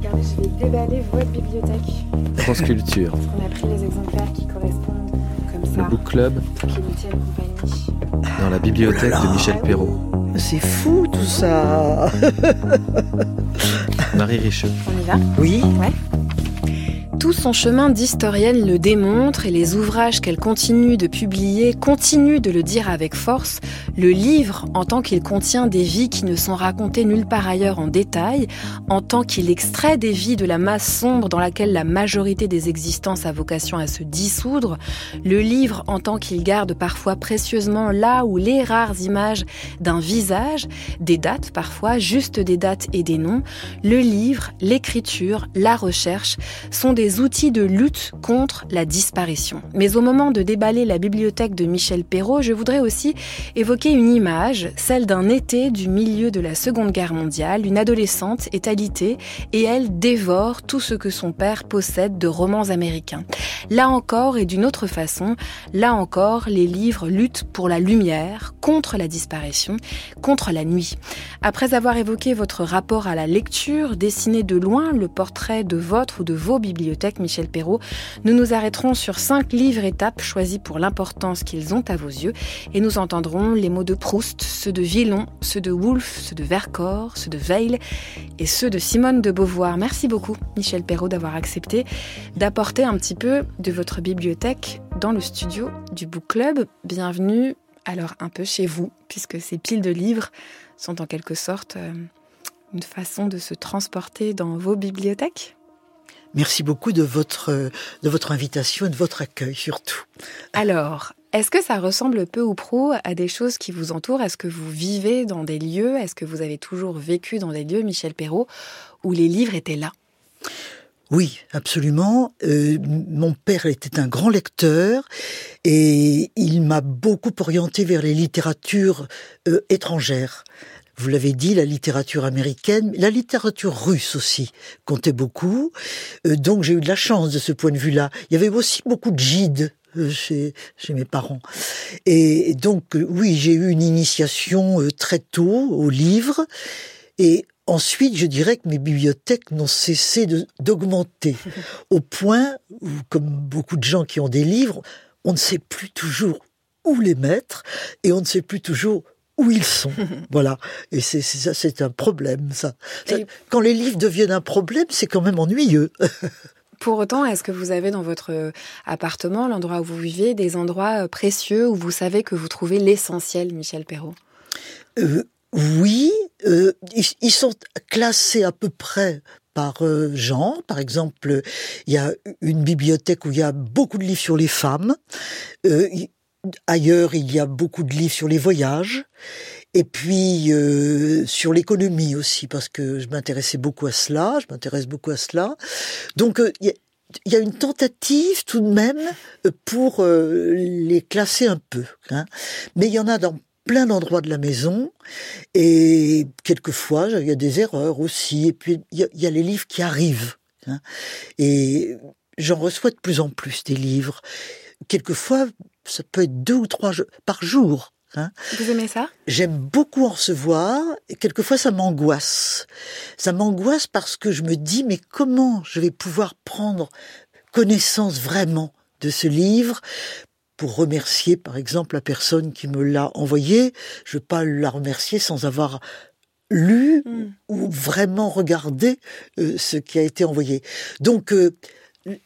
Regardez, je vais déballer votre bibliothèque. France Culture. On a pris les exemplaires qui correspondent comme ça. Le Book Club. Pour qu'ils nous tiennent compagnie. Dans la bibliothèque de Michel Perrault. C'est fou tout ça. Marie Richeux. On y va? Oui. Ouais. Tout son chemin d'historienne le démontre et les ouvrages qu'elle continue de publier continuent de le dire avec force. Le livre, en tant qu'il contient des vies qui ne sont racontées nulle part ailleurs en détail, en tant qu'il extrait des vies de la masse sombre dans laquelle la majorité des existences a vocation à se dissoudre, le livre, en tant qu'il garde parfois précieusement là où les rares images d'un visage, des dates parfois, juste des dates et des noms, le livre, l'écriture, la recherche sont des outils de lutte contre la disparition. Mais au moment de déballer la bibliothèque de Michel Perrault, je voudrais aussi évoquer une image, celle d'un été du milieu de la Seconde Guerre mondiale. Une adolescente est alitée et elle dévore tout ce que son père possède de romans américains. Là encore et d'une autre façon, là encore, les livres luttent pour la lumière, contre la disparition, contre la nuit. Après avoir évoqué votre rapport à la lecture, dessiné de loin le portrait de votre ou de vos Michel Perrault, nous nous arrêterons sur cinq livres étapes choisis pour l'importance qu'ils ont à vos yeux et nous entendrons les mots de Proust, ceux de Villon, ceux de Woolf, ceux de Vercors, ceux de Veil et ceux de Simone de Beauvoir. Merci beaucoup, Michel Perrault, d'avoir accepté d'apporter un petit peu de votre bibliothèque dans le studio du Book Club. Bienvenue alors un peu chez vous, puisque ces piles de livres sont en quelque sorte euh, une façon de se transporter dans vos bibliothèques. Merci beaucoup de votre, de votre invitation et de votre accueil surtout. Alors, est-ce que ça ressemble peu ou prou à des choses qui vous entourent? Est-ce que vous vivez dans des lieux? Est-ce que vous avez toujours vécu dans des lieux, Michel Perrault, où les livres étaient là? Oui, absolument. Euh, mon père était un grand lecteur et il m'a beaucoup orienté vers les littératures euh, étrangères. Vous l'avez dit, la littérature américaine, la littérature russe aussi comptait beaucoup. Euh, donc j'ai eu de la chance de ce point de vue-là. Il y avait aussi beaucoup de gîtes euh, chez, chez mes parents. Et donc euh, oui, j'ai eu une initiation très tôt aux livres. Et ensuite, je dirais que mes bibliothèques n'ont cessé d'augmenter au point où, comme beaucoup de gens qui ont des livres, on ne sait plus toujours où les mettre et on ne sait plus toujours où ils sont. voilà. Et c'est ça, c'est un problème, ça. Quand les livres deviennent un problème, c'est quand même ennuyeux. Pour autant, est-ce que vous avez dans votre euh, appartement, l'endroit où vous vivez, des endroits euh, précieux où vous savez que vous trouvez l'essentiel, Michel Perrault? Euh, oui, euh, ils, ils sont classés à peu près par genre. Par exemple, il y a une bibliothèque où il y a beaucoup de livres sur les femmes. Euh, ailleurs, il y a beaucoup de livres sur les voyages. Et puis euh, sur l'économie aussi, parce que je m'intéressais beaucoup à cela, je m'intéresse beaucoup à cela. Donc euh, il y y a une tentative tout de même euh, pour euh, les classer un peu. hein. Mais il y en a dans plein d'endroits de la maison et quelquefois il y a des erreurs aussi. Et puis il y y a les livres qui arrivent. hein. Et j'en reçois de plus en plus des livres. Quelquefois ça peut être deux ou trois par jour. hein. Vous aimez ça? J'aime beaucoup en recevoir et quelquefois ça m'angoisse. Ça m'angoisse parce que je me dis mais comment je vais pouvoir prendre connaissance vraiment de ce livre pour remercier par exemple la personne qui me l'a envoyé. Je ne veux pas la remercier sans avoir lu Hmm. ou vraiment regardé euh, ce qui a été envoyé. Donc euh,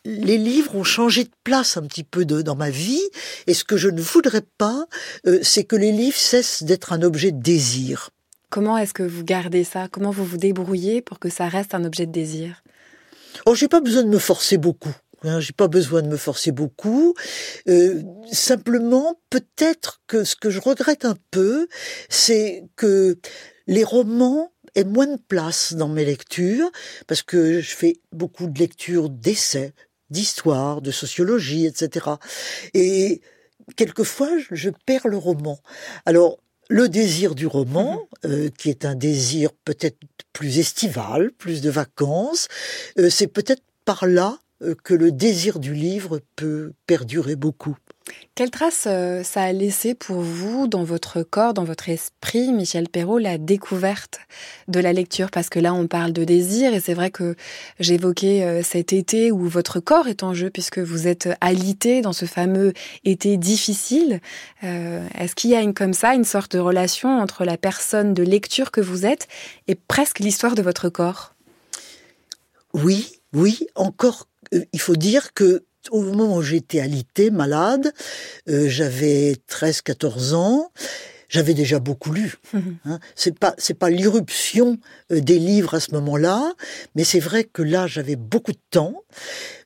les livres ont changé de place un petit peu de- dans ma vie, et ce que je ne voudrais pas, euh, c'est que les livres cessent d'être un objet de désir. Comment est-ce que vous gardez ça? Comment vous vous débrouillez pour que ça reste un objet de désir? Oh, j'ai pas besoin de me forcer beaucoup. Hein, j'ai pas besoin de me forcer beaucoup. Euh, simplement, peut-être que ce que je regrette un peu, c'est que les romans aient moins de place dans mes lectures, parce que je fais beaucoup de lectures d'essais, d'histoire, de sociologie, etc. Et quelquefois, je- je perds le roman. Alors, le désir du roman, euh, qui est un désir peut-être plus estival, plus de vacances, euh, c'est peut-être par là euh, que le désir du livre peut perdurer beaucoup. Quelle trace euh, ça a laissé pour vous dans votre corps, dans votre esprit, Michel Perrault, la découverte de la lecture? Parce que là, on parle de désir et c'est vrai que j'évoquais euh, cet été où votre corps est en jeu puisque vous êtes alité dans ce fameux été difficile. Euh, est-ce qu'il y a une comme ça, une sorte de relation entre la personne de lecture que vous êtes et presque l'histoire de votre corps? Oui, oui, encore, il faut dire que au moment où j'étais alité, malade, euh, j'avais 13-14 ans, j'avais déjà beaucoup lu. Mhm. Hein. C'est pas c'est pas l'irruption euh, des livres à ce moment-là, mais c'est vrai que là j'avais beaucoup de temps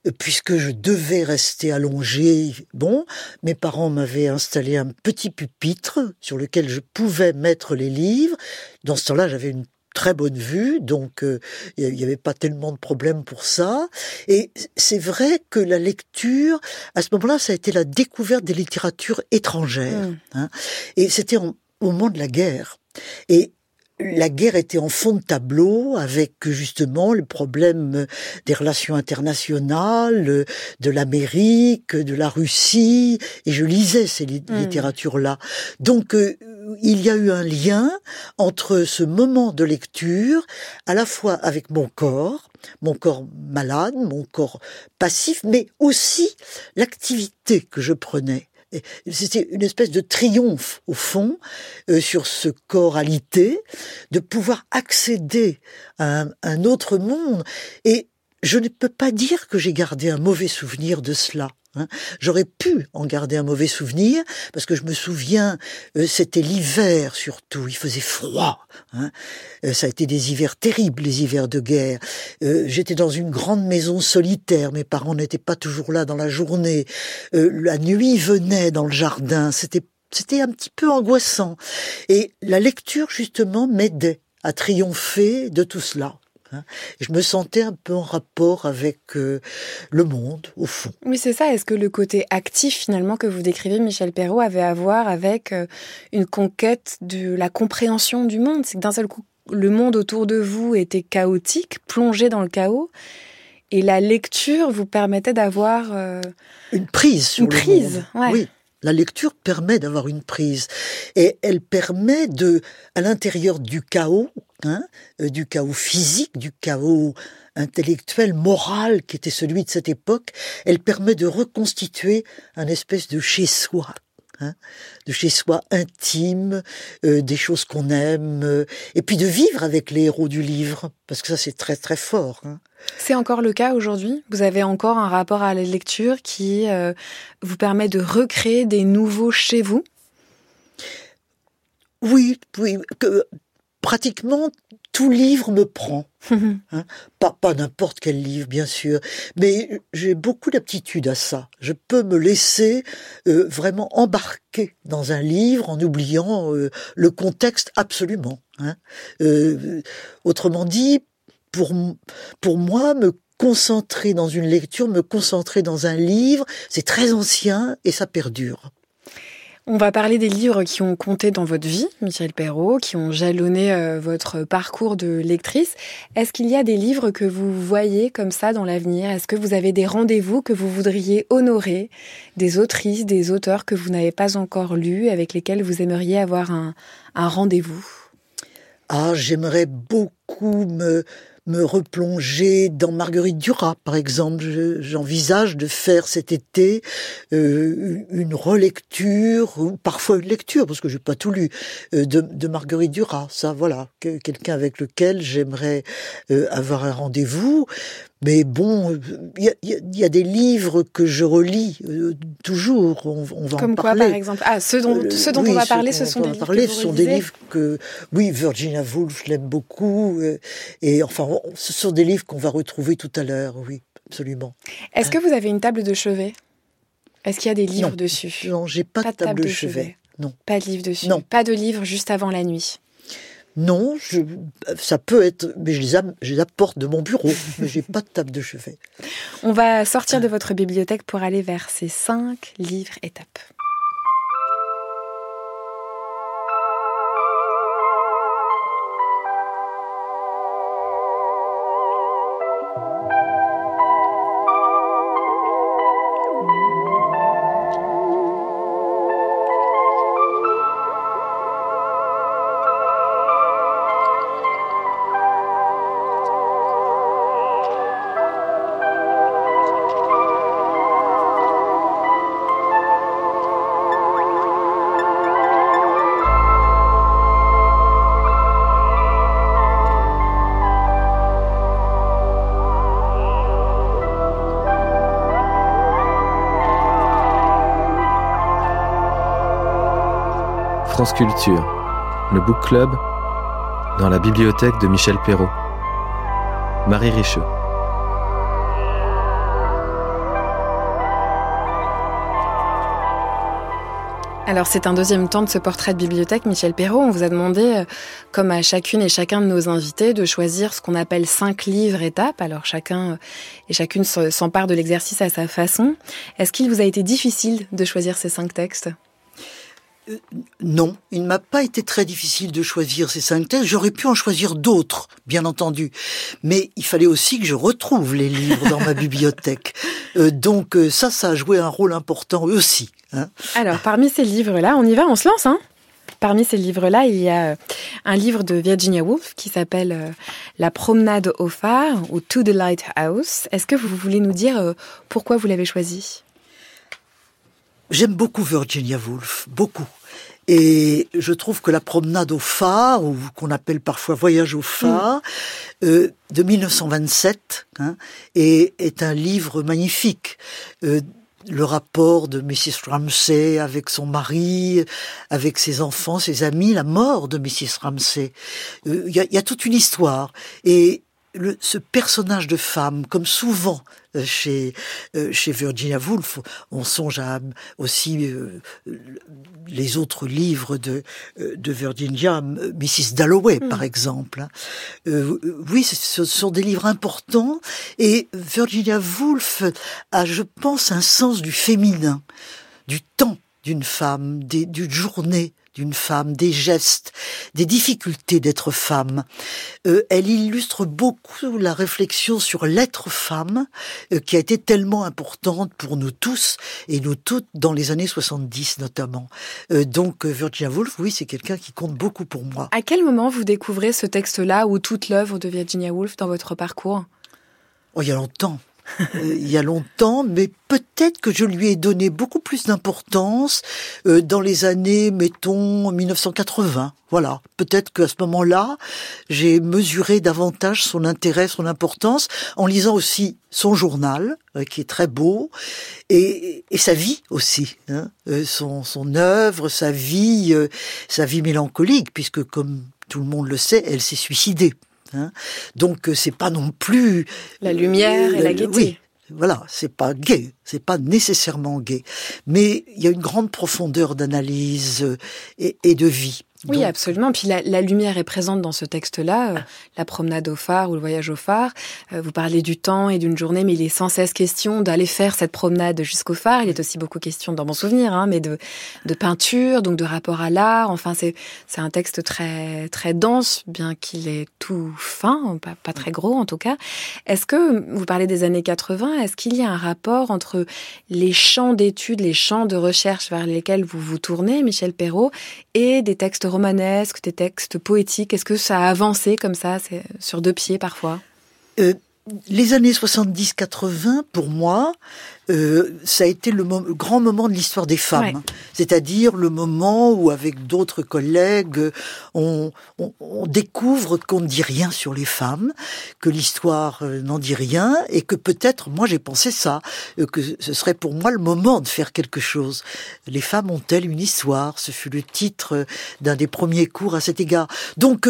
euh, puisque je devais rester allongé. Bon, mes parents m'avaient installé un petit pupitre sur lequel je pouvais mettre les livres. Dans ce temps-là, j'avais une très bonne vue, donc euh, il n'y avait pas tellement de problèmes pour ça. Et c'est vrai que la lecture, à ce moment-là, ça a été la découverte des littératures étrangères. Mmh. Hein. Et c'était au moment de la guerre. Et la guerre était en fond de tableau avec justement le problème des relations internationales, de l'Amérique, de la Russie, et je lisais ces mmh. littératures-là. Donc euh, il y a eu un lien entre ce moment de lecture, à la fois avec mon corps, mon corps malade, mon corps passif, mais aussi l'activité que je prenais. C'était une espèce de triomphe, au fond, euh, sur ce corps alité, de pouvoir accéder à un autre monde. Et je ne peux pas dire que j'ai gardé un mauvais souvenir de cela. Hein. J'aurais pu en garder un mauvais souvenir parce que je me souviens, euh, c'était l'hiver surtout, il faisait froid. Hein. Euh, ça a été des hivers terribles, les hivers de guerre. Euh, j'étais dans une grande maison solitaire, mes parents n'étaient pas toujours là dans la journée. la nuit venait dans le jardin, c'était c'était un petit peu angoissant. Et la lecture justement m'aidait à triompher de tout cela. Hein. Je me sentais un peu en rapport avec euh, le monde, au fond. Oui, c'est ça. Est-ce que le côté actif, finalement, que vous décrivez, Michel Perrault, avait à voir avec euh, une conquête de la compréhension du monde? C'est que d'un seul coup, le monde autour de vous était chaotique, plongé dans le chaos. Et la lecture vous permettait d'avoir... Euh, une prise sur une prise, Oui. La lecture permet d'avoir une prise et elle permet de, à l'intérieur du chaos, hein, euh, du chaos physique, du chaos intellectuel, moral qui était celui de cette époque, elle permet de reconstituer un espèce de chez-soi, hein, de chez-soi intime, euh, des choses qu'on aime, euh, et puis de vivre avec les héros du livre, parce que ça c'est très très fort. Hein. C'est encore le cas aujourd'hui? Vous avez encore un rapport à la lecture qui euh, vous permet de recréer des nouveaux chez vous? Oui, oui. Que, pratiquement tout livre me prend. Hein. pas pas n'importe quel livre, bien sûr, mais j'ai beaucoup d'aptitude à ça. Je peux me laisser euh, vraiment embarquer dans un livre en oubliant euh, le contexte absolument. Hein. autrement dit, pour, pour moi, me concentrer dans une lecture, me concentrer dans un livre, c'est très ancien et ça perdure. On va parler des livres qui ont compté dans votre vie, Michel Perrault, qui ont jalonné euh, votre parcours de lectrice. Est-ce qu'il y a des livres que vous voyez comme ça dans l'avenir? Est-ce que vous avez des rendez-vous que vous voudriez honorer? Des autrices, des auteurs que vous n'avez pas encore lus, avec lesquels vous aimeriez avoir un, un rendez-vous? Ah, j'aimerais beaucoup me me replonger dans Marguerite Duras, par exemple. J'envisage de faire cet été euh, une relecture, ou parfois une lecture, parce que j'ai pas tout lu, euh, de, Marguerite Duras. Ça, voilà, quelqu'un avec lequel j'aimerais euh, avoir un rendez-vous. Mais bon, il y, a, des livres que je relis euh, toujours. On, va Comme en quoi, par exemple Ah, ceux dont, euh, ceux dont on va parler, ce sont des livres que ce sont des livres que, oui, Virginia Woolf, je l'aime beaucoup. Euh, et enfin, ce sont des livres qu'on va retrouver tout à l'heure, oui, absolument. Est-ce que vous avez une table de chevet? Est-ce qu'il y a des livres dessus? Non, j'ai pas, pas, de table, de chevet. Non. Pas de livre dessus. Non. Pas de livre juste avant la nuit. Non, ça peut être, mais je les, apporte de mon bureau, mais j'ai pas de table de chevet. On va sortir de votre bibliothèque pour aller vers ces cinq livres étapes. Le book club dans la bibliothèque de Michel Perrault. Marie Richeux. Alors c'est un deuxième temps de ce portrait de bibliothèque, Michel Perrault. On vous a demandé, euh, comme à chacune et chacun de nos invités, de choisir ce qu'on appelle cinq livres étapes. Alors chacun euh, et chacune s'empare de l'exercice à sa façon. Est-ce qu'il vous a été difficile de choisir ces cinq textes? Non, il ne m'a pas été très difficile de choisir ces cinq textes. J'aurais pu en choisir d'autres, bien entendu. Mais il fallait aussi que je retrouve les livres dans ma bibliothèque. Euh, donc euh, ça, ça a joué un rôle important aussi. Hein. Alors, parmi ces livres-là, on y va, on se lance. Hein Parmi ces livres-là, il y a un livre de Virginia Woolf qui s'appelle La promenade au phare ou To the Lighthouse. Est-ce que vous voulez nous dire pourquoi vous l'avez choisi? J'aime beaucoup Virginia Woolf, beaucoup. Et je trouve que la promenade au phare, ou qu'on appelle parfois voyage au phare, mm. euh, de 1927, hein, est, est, un livre magnifique. Euh, le rapport de Mrs. Ramsay avec son mari, avec ses enfants, ses amis, la mort de Mrs. Ramsay. Euh, il y, a, y, a, toute une histoire. Et ce personnage de femme, comme souvent euh, chez euh, chez Virginia Woolf, on songe à aussi euh, les autres livres de de Virginia, Mrs. Dalloway hmm. par exemple. Hein. oui, ce sont des livres importants et Virginia Woolf a, je pense, un sens du féminin, du temps d'une femme, des, d'une journée, d'une femme, des gestes, des difficultés d'être femme. Euh, elle illustre beaucoup la réflexion sur l'être femme, euh, qui a été tellement importante pour nous tous et nous toutes dans les années 70 notamment. Euh, donc Virginia Woolf, oui, c'est quelqu'un qui compte beaucoup pour moi. À quel moment vous découvrez ce texte-là ou toute l'œuvre de Virginia Woolf dans votre parcours? Oh, il y a longtemps. Euh, il y a longtemps, mais peut-être que je lui ai donné beaucoup plus d'importance euh, dans les années, mettons, 1980. Voilà, peut-être qu'à ce moment-là, j'ai mesuré davantage son intérêt, son importance, en lisant aussi son journal, euh, qui est très beau, et, et sa vie aussi, hein, son, son œuvre, sa vie, sa vie mélancolique, puisque comme tout le monde le sait, elle s'est suicidée. Hein. Donc euh, c'est pas non plus la lumière et la gaieté. Oui, voilà, c'est pas gay, c'est pas nécessairement gay, mais il y a une grande profondeur d'analyse euh, et, de vie. Oui, absolument. Puis la, lumière est présente dans ce texte-là, euh, la promenade au phare ou le voyage au phare. Euh, vous parlez du temps et d'une journée, mais il est sans cesse question d'aller faire cette promenade jusqu'au phare. Il est aussi beaucoup question, dans mon souvenir, hein, mais de, de peinture, donc de rapport à l'art. Enfin, c'est c'est un texte très très dense, bien qu'il est tout fin, pas, pas très gros en tout cas. Est-ce que vous parlez des années 80 Est-ce qu'il y a un rapport entre les champs d'études, les champs de recherche vers lesquels vous vous tournez, Michel Perrault, et des textes romanesques, des textes poétiques. Est-ce que ça a avancé comme ça, sur deux pieds parfois? Euh, les années 70-80, pour moi, euh, ça a été le, grand moment de l'histoire des femmes. C'est-à-dire le moment où, avec d'autres collègues, on, découvre qu'on ne dit rien sur les femmes, que l'histoire euh, n'en dit rien, et que peut-être, moi j'ai pensé ça, euh, que ce serait pour moi le moment de faire quelque chose. Les femmes ont-elles une histoire? Ce fut le titre d'un des premiers cours à cet égard. Donc,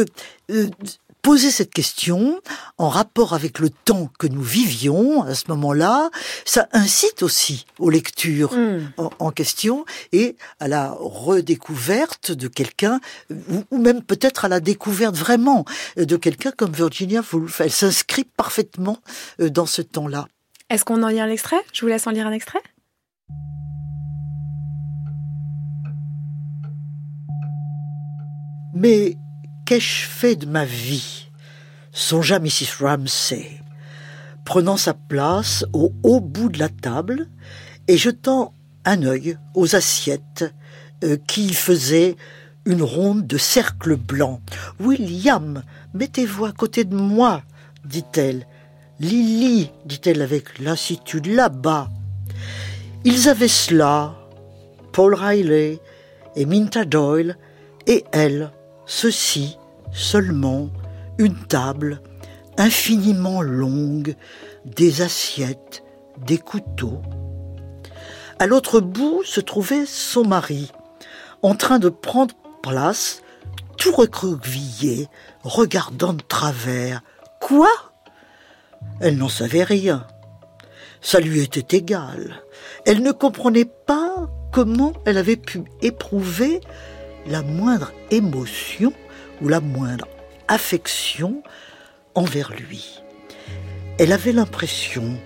poser cette question en rapport avec le temps que nous vivions à ce moment-là, ça incite aussi aux lectures hmm. en, question et à la redécouverte de quelqu'un, ou, même peut-être à la découverte vraiment de quelqu'un comme Virginia Woolf. Elle s'inscrit parfaitement euh, dans ce temps-là. Est-ce qu'on en lit un extrait? Je vous laisse en lire un extrait. Mais Qu'ai-je fait de ma vie? Songea Mrs. Ramsay, prenant sa place au haut bout de la table et jetant un œil aux assiettes euh, qui faisaient une ronde de cercles blancs. William, mettez-vous à côté de moi, dit-elle. Lily, dit-elle avec lassitude, là-bas. Ils avaient cela, Paul Riley et Minta Doyle, et elle, ceci seulement une table infiniment longue, des assiettes, des couteaux. À l'autre bout se trouvait son mari, en train de prendre place, tout recroquevillé, regardant de travers. Quoi? Elle n'en savait rien. Ça lui était égal. Elle ne comprenait pas comment elle avait pu éprouver la moindre émotion ou la moindre affection envers lui. Elle avait l'impression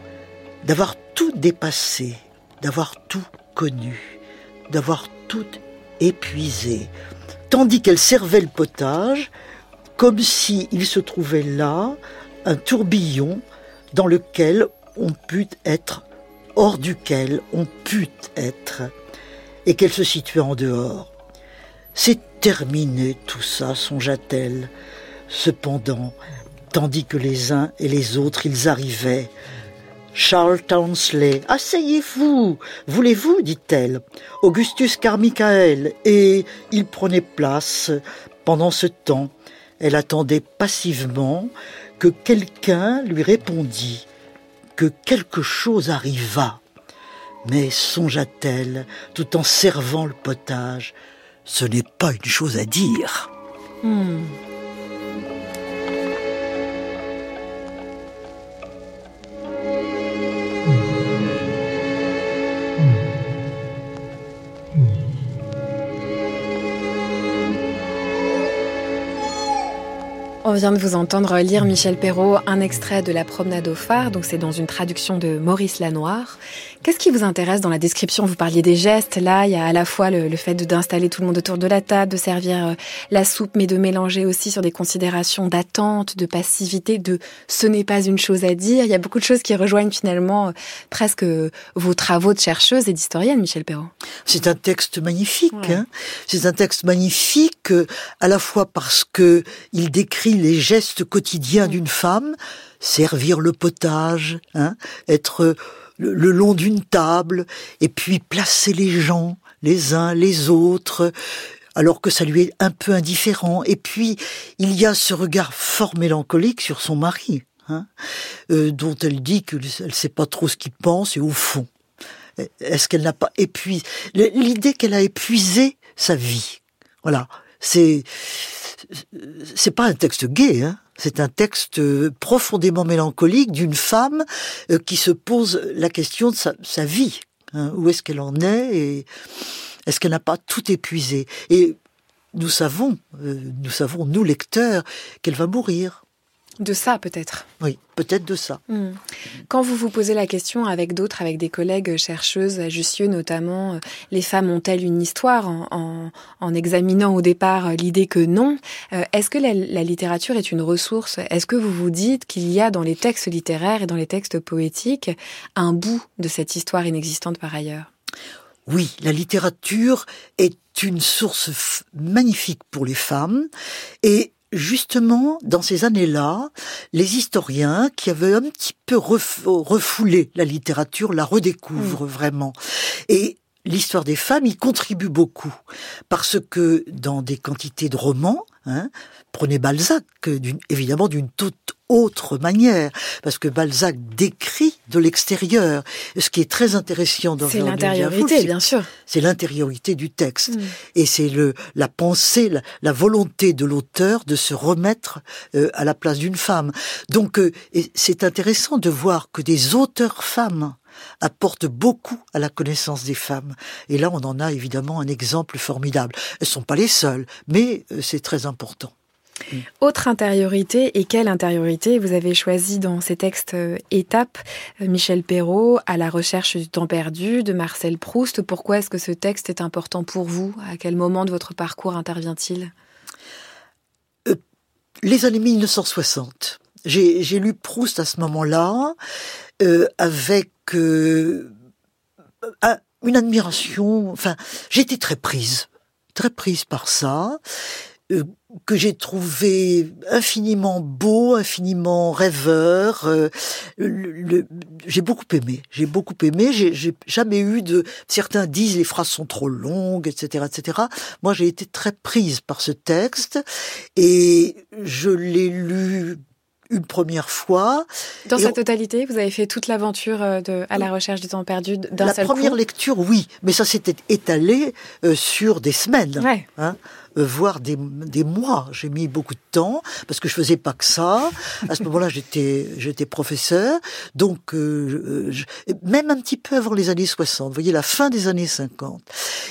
d'avoir tout dépassé, d'avoir tout connu, d'avoir tout épuisé, tandis qu'elle servait le potage comme s'il se trouvait là un tourbillon dans lequel on put être, hors duquel on put être, et qu'elle se situait en dehors. C'est terminé tout ça, songea-t-elle. Cependant, tandis que les uns et les autres ils arrivaient, Charles Townsley, asseyez-vous, voulez-vous, dit-elle. Augustus Carmichael, et il prenait place. Pendant ce temps, elle attendait passivement que quelqu'un lui répondît, que quelque chose arrivât. Mais songea-t-elle, tout en servant le potage, ce n'est pas une chose à dire. On vient de vous entendre lire Michel Perrault un extrait de La promenade au phare, donc c'est dans une traduction de Maurice Lanoir. Qu'est-ce qui vous intéresse dans la description? Vous parliez des gestes, là, il y a à la fois le, fait d'installer tout le monde autour de la table, de servir euh, la soupe, mais de mélanger aussi sur des considérations d'attente, de passivité, de ce n'est pas une chose à dire. Il y a beaucoup de choses qui rejoignent finalement euh, presque euh, vos travaux de chercheuse et d'historienne, Michel Perrault. C'est un texte magnifique. Hein c'est un texte magnifique à la fois parce que il décrit les gestes quotidiens d'une femme, servir le potage, hein, être le, long d'une table, et puis placer les gens les uns les autres, alors que ça lui est un peu indifférent. Et puis, il y a ce regard fort mélancolique sur son mari, hein, euh, dont elle dit qu'elle ne sait pas trop ce qu'il pense, et au fond, est-ce qu'elle n'a pas épuisé l'idée qu'elle a épuisé sa vie Voilà, c'est c'est pas un texte gay, hein c'est un texte profondément mélancolique d'une femme euh, qui se pose la question de sa, vie. Hein. où est-ce qu'elle en est et est-ce qu'elle n'a pas tout épuisé? Et nous savons, euh, nous savons, nous lecteurs, qu'elle va mourir. De ça, peut-être. Oui, peut-être de ça. Hmm. Quand vous vous posez la question avec d'autres, avec des collègues chercheuses à Jussieu notamment, euh, les femmes ont-elles une histoire en, examinant au départ euh, l'idée que non euh, Est-ce que la, littérature est une ressource? Est-ce que vous vous dites qu'il y a dans les textes littéraires et dans les textes poétiques un bout de cette histoire inexistante par ailleurs? Oui, la littérature est une source magnifique pour les femmes et justement, dans ces années-là, les historiens qui avaient un petit peu refoulé la littérature la redécouvrent mm. vraiment. Et l'histoire des femmes y contribue beaucoup parce que dans des quantités de romans, hein, prenez Balzac, évidemment d'une toute autre manière, parce que Balzac décrit de l'extérieur. Ce qui est très intéressant dans C'est l'intériorité, bien sûr. C'est l'intériorité du texte. Mm. Et c'est le, la pensée, la, volonté de l'auteur de se remettre euh, à la place d'une femme. Donc, euh, c'est intéressant de voir que des auteurs femmes apportent beaucoup à la connaissance des femmes. Et là, on en a évidemment un exemple formidable. Elles sont pas les seules, mais euh, c'est très important. Autre intériorité, et quelle intériorité vous avez choisi dans ces textes euh, étapes euh, Michel Perrault, À la recherche du temps perdu, de Marcel Proust? Pourquoi est-ce que ce texte est important pour vous? À quel moment de votre parcours intervient-il? Euh, Les années 1960. J'ai lu Proust à ce moment-là, avec une admiration. Enfin, j'étais très prise, très prise par ça. Euh, que j'ai trouvé infiniment beau, infiniment rêveur. Euh, j'ai beaucoup aimé. J'ai beaucoup aimé. J'ai jamais eu de. Certains disent les phrases sont trop longues, etc., etc. Moi, j'ai été très prise par ce texte et je l'ai lu une première fois. Dans sa totalité, vous avez fait toute l'aventure euh, de à la recherche du temps perdu d'un seul La première lecture, oui, mais ça s'était étalé sur des semaines. Ouais. Hein euh, voire des, des mois. J'ai mis beaucoup de temps parce que je faisais pas que ça. À ce moment-là, j'étais j'étais professeur, donc euh, je, même un petit peu avant les années 60. Vous voyez la fin des années 50.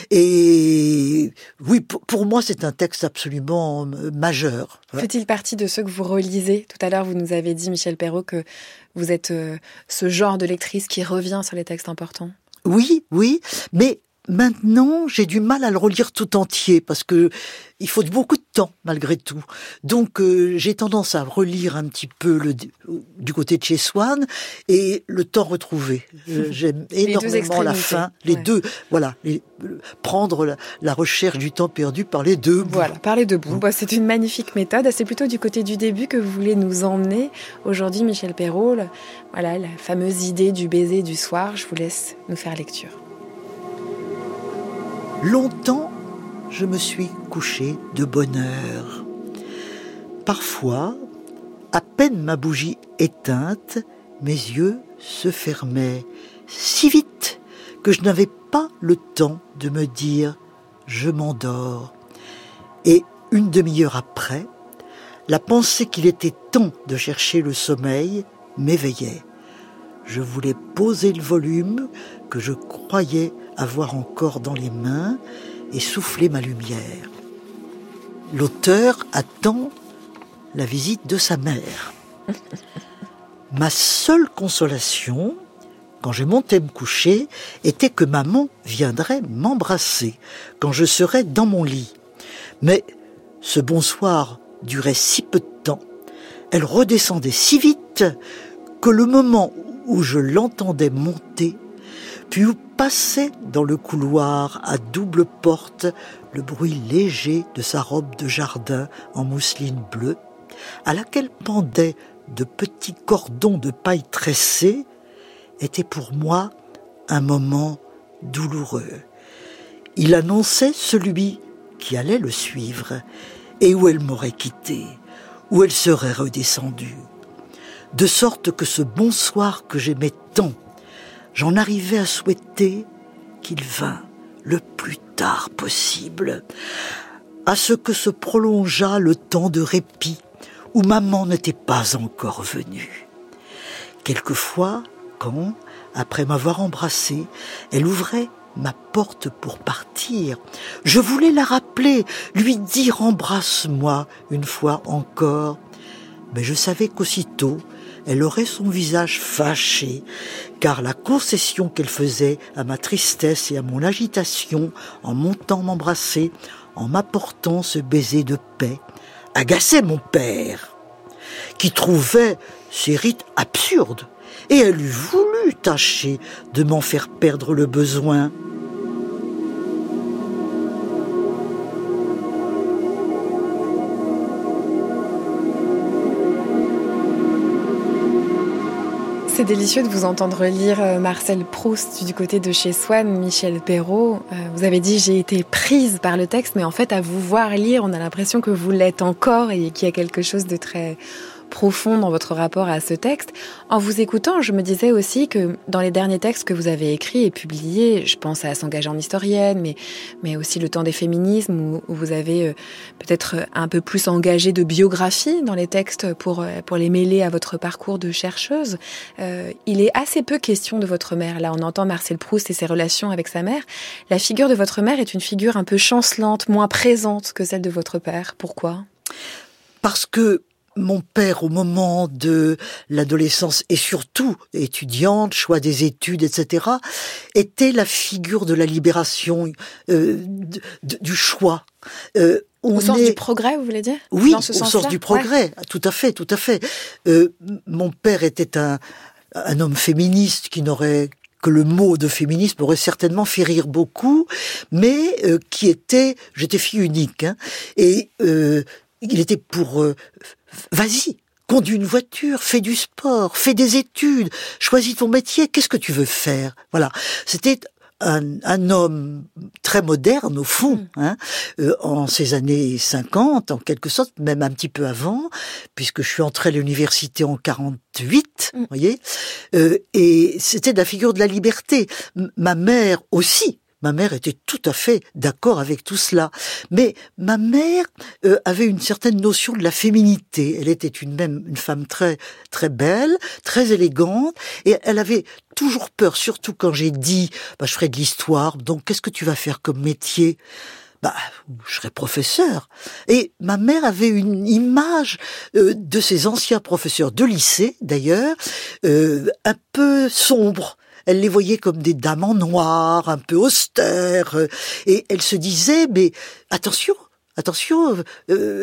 Et oui, pour, pour moi, c'est un texte absolument majeur. Fait-il partie de ceux que vous relisez Tout à l'heure, vous nous avez dit, Michel Perrault, que vous êtes ce genre de lectrice qui revient sur les textes importants. Oui, oui, mais Maintenant, j'ai du mal à le relire tout entier parce que il faut beaucoup de temps malgré tout. Donc, euh, j'ai tendance à relire un petit peu le, du côté de chez Swann et le temps retrouvé. Euh, j'aime énormément la fin. Les deux, voilà, prendre la, recherche du temps perdu par les deux. Voilà, par les deux bouts. Bah, c'est une magnifique méthode. C'est plutôt du côté du début que vous voulez nous emmener aujourd'hui, Michel Perrault. Voilà, la fameuse idée du baiser du soir. Je vous laisse nous faire lecture. Longtemps, je me suis couché de bonne heure. Parfois, à peine ma bougie éteinte, mes yeux se fermaient si vite que je n'avais pas le temps de me dire je m'endors. Et une demi-heure après, la pensée qu'il était temps de chercher le sommeil m'éveillait. Je voulais poser le volume que je croyais avoir encore dans les mains et souffler ma lumière. L'auteur attend la visite de sa mère. Ma seule consolation, quand je montais me coucher, était que maman viendrait m'embrasser quand je serais dans mon lit. Mais ce bonsoir durait si peu de temps, elle redescendait si vite que le moment où je l'entendais monter puis où passait dans le couloir à double porte le bruit léger de sa robe de jardin en mousseline bleue, à laquelle pendaient de petits cordons de paille tressée, était pour moi un moment douloureux. Il annonçait celui qui allait le suivre et où elle m'aurait quitté, où elle serait redescendue. De sorte que ce bonsoir que j'aimais tant j'en arrivais à souhaiter qu'il vînt le plus tard possible, à ce que se prolongeât le temps de répit où maman n'était pas encore venue. Quelquefois, quand, après m'avoir embrassé, elle ouvrait ma porte pour partir, je voulais la rappeler, lui dire embrasse-moi une fois encore, mais je savais qu'aussitôt elle aurait son visage fâché, car la concession qu'elle faisait à ma tristesse et à mon agitation en montant m'embrasser, en m'apportant ce baiser de paix, agaçait mon père, qui trouvait ces rites absurdes, et elle eût voulu tâcher de m'en faire perdre le besoin. C'est délicieux de vous entendre lire euh, Marcel Proust du côté de chez Swann, Michel Perrault. Euh, vous avez dit j'ai été prise par le texte, mais en fait à vous voir lire, on a l'impression que vous l'êtes encore et qu'il y a quelque chose de très profond dans votre rapport à ce texte. En vous écoutant, je me disais aussi que dans les derniers textes que vous avez écrits et publiés, je pense à S'engager en historienne, mais, mais aussi Le temps des féminismes, où, vous avez euh, peut-être un peu plus engagé de biographie dans les textes pour, euh, pour les mêler à votre parcours de chercheuse. Euh, il est assez peu question de votre mère. Là, on entend Marcel Proust et ses relations avec sa mère. La figure de votre mère est une figure un peu chancelante, moins présente que celle de votre père. Pourquoi? Parce que mon père, au moment de l'adolescence et surtout étudiante, choix des études, etc., était la figure de la libération, euh, du choix. Euh, au sens du progrès, vous voulez dire? Oui, au sens du progrès, tout à fait, tout à fait. Euh, mon père était un, un homme féministe qui n'aurait que le mot de féminisme aurait certainement fait rire beaucoup, mais euh, qui était, j'étais fille unique, hein, et euh, il était pour Vas-y, conduis une voiture, fais du sport, fais des études, choisis ton métier, qu'est-ce que tu veux faire? Voilà, c'était un, homme très moderne au fond, mm. hein, euh, en ces années 50, en quelque sorte, même un petit peu avant, puisque je suis entré à l'université en 48, mm. voyez, euh, et c'était la figure de la liberté. ma mère aussi, Ma mère était tout à fait d'accord avec tout cela. Mais ma mère euh, avait une certaine notion de la féminité. Elle était une même une femme très très belle, très élégante, et elle avait toujours peur, surtout quand j'ai dit, bah, je ferai de l'histoire. Donc, qu'est-ce que tu vas faire comme métier? Bah, je serais professeur. Et ma mère avait une image euh, de ces anciens professeurs de lycée, d'ailleurs, euh, un peu sombre. Elle les voyait comme des dames en noir, un peu austères, euh, et elle se disait, mais attention, attention,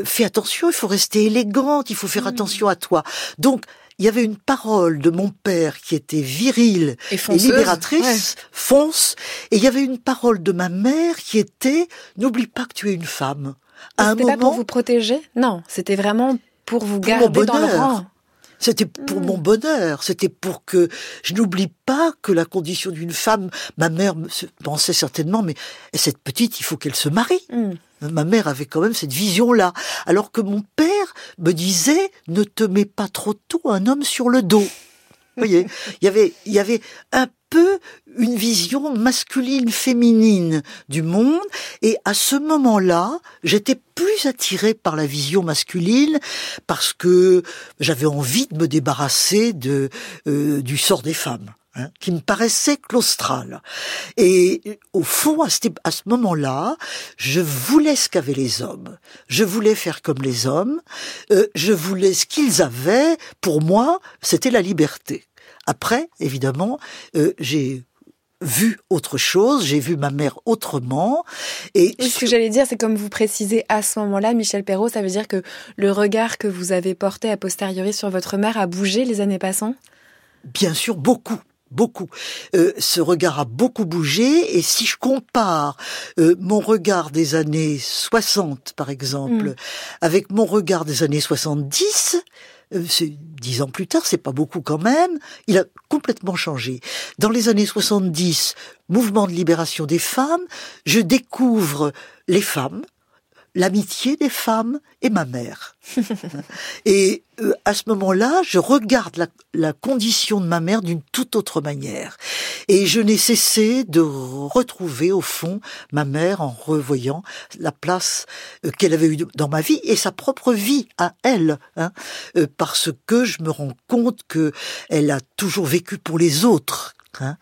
fais attention, il faut rester élégante, il faut faire mmh. attention à toi. Donc, il y avait une parole de mon père qui était virile et, libératrice, fonce, et il y avait une parole de ma mère qui était n'oublie pas que tu es une femme. C'était pas pour vous protéger? Non, c'était vraiment pour vous garder dans le rang. C'était pour mon bonheur, c'était pour que je n'oublie pas que la condition d'une femme, ma mère pensait certainement, mais cette petite, il faut qu'elle se marie. Hmm. Ma mère avait quand même cette vision-là. Alors que mon père me disait, ne te mets pas trop tôt un homme sur le dos. Vous voyez, il y avait, il y avait un peu une vision masculine féminine du monde et à ce moment-là, j'étais plus attirée par la vision masculine parce que j'avais envie de me débarrasser de euh, du sort des femmes. Hein, qui me paraissait claustral. Et au fond, à ce, moment-là, je voulais ce qu'avaient les hommes. Je voulais faire comme les hommes. Euh, je voulais ce qu'ils avaient. Pour moi, c'était la liberté. Après, évidemment, euh, j'ai vu autre chose, j'ai vu ma mère autrement. Et, ce que j'allais dire, c'est comme vous précisez à ce moment-là, Michel Perrault, ça veut dire que le regard que vous avez porté a posteriori sur votre mère a bougé les années passant? Bien sûr, beaucoup beaucoup. Euh, ce regard a beaucoup bougé et si je compare euh, mon regard des années 60 par exemple mm. avec mon regard des années 70, euh, dix ans plus tard, c'est pas beaucoup quand même, il a complètement changé. Dans les années 70, mouvement de libération des femmes, je découvre les femmes, l'amitié des femmes et ma mère. et euh, à ce moment-là, je regarde la, la, condition de ma mère d'une toute autre manière. Et je n'ai cessé de retrouver au fond ma mère en revoyant la place euh, qu'elle avait eue dans ma vie et sa propre vie à elle, hein, euh, parce que je me rends compte que elle a toujours vécu pour les autres, Hein,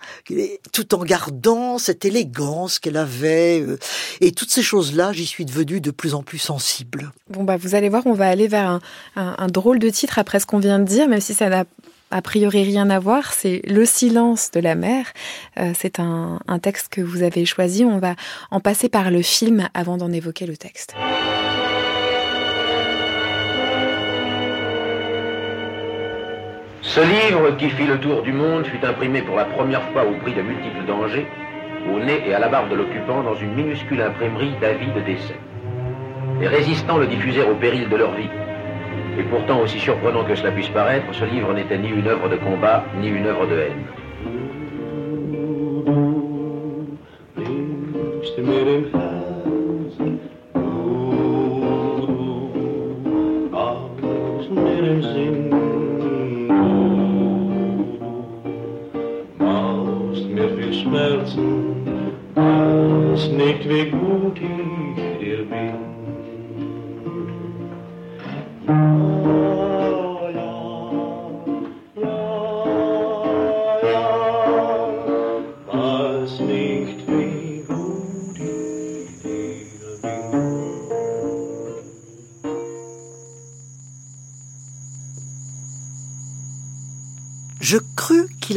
tout en gardant cette élégance qu'elle avait. Euh, et toutes ces choses-là, j'y suis devenue de plus en plus sensible. Bon, bah, vous allez voir, on va aller vers un, drôle de titre après ce qu'on vient de dire, même si ça n'a a priori rien à voir, c'est Le silence de la mer. Euh, c'est un, un texte que vous avez choisi. On va en passer par le film avant d'en évoquer le texte. Ce livre, qui fit le tour du monde, fut imprimé pour la première fois au prix de multiples dangers, au nez et à la barbe de l'occupant, dans une minuscule imprimerie d'avis de décès. Les résistants le diffusèrent au péril de leur vie. Et pourtant, aussi surprenant que cela puisse paraître, ce livre n'était ni une œuvre de combat, ni une œuvre de haine. smältsen Snyggt vi går till er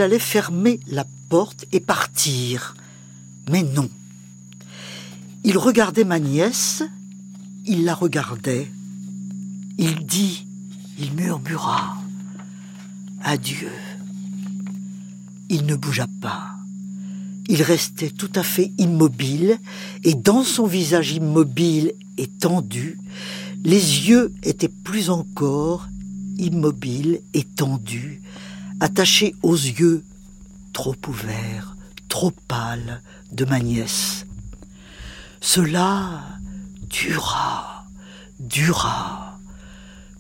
allait fermer la porte et partir. Mais non. Il regardait ma nièce, il la regardait. Il dit, il murmura, Adieu. Il ne bougea pas. Il restait tout à fait immobile, et dans son visage immobile et tendu, les yeux étaient plus encore immobiles et tendus, attachés aux yeux trop ouverts, trop pâles de ma nièce. Cela dura, dura.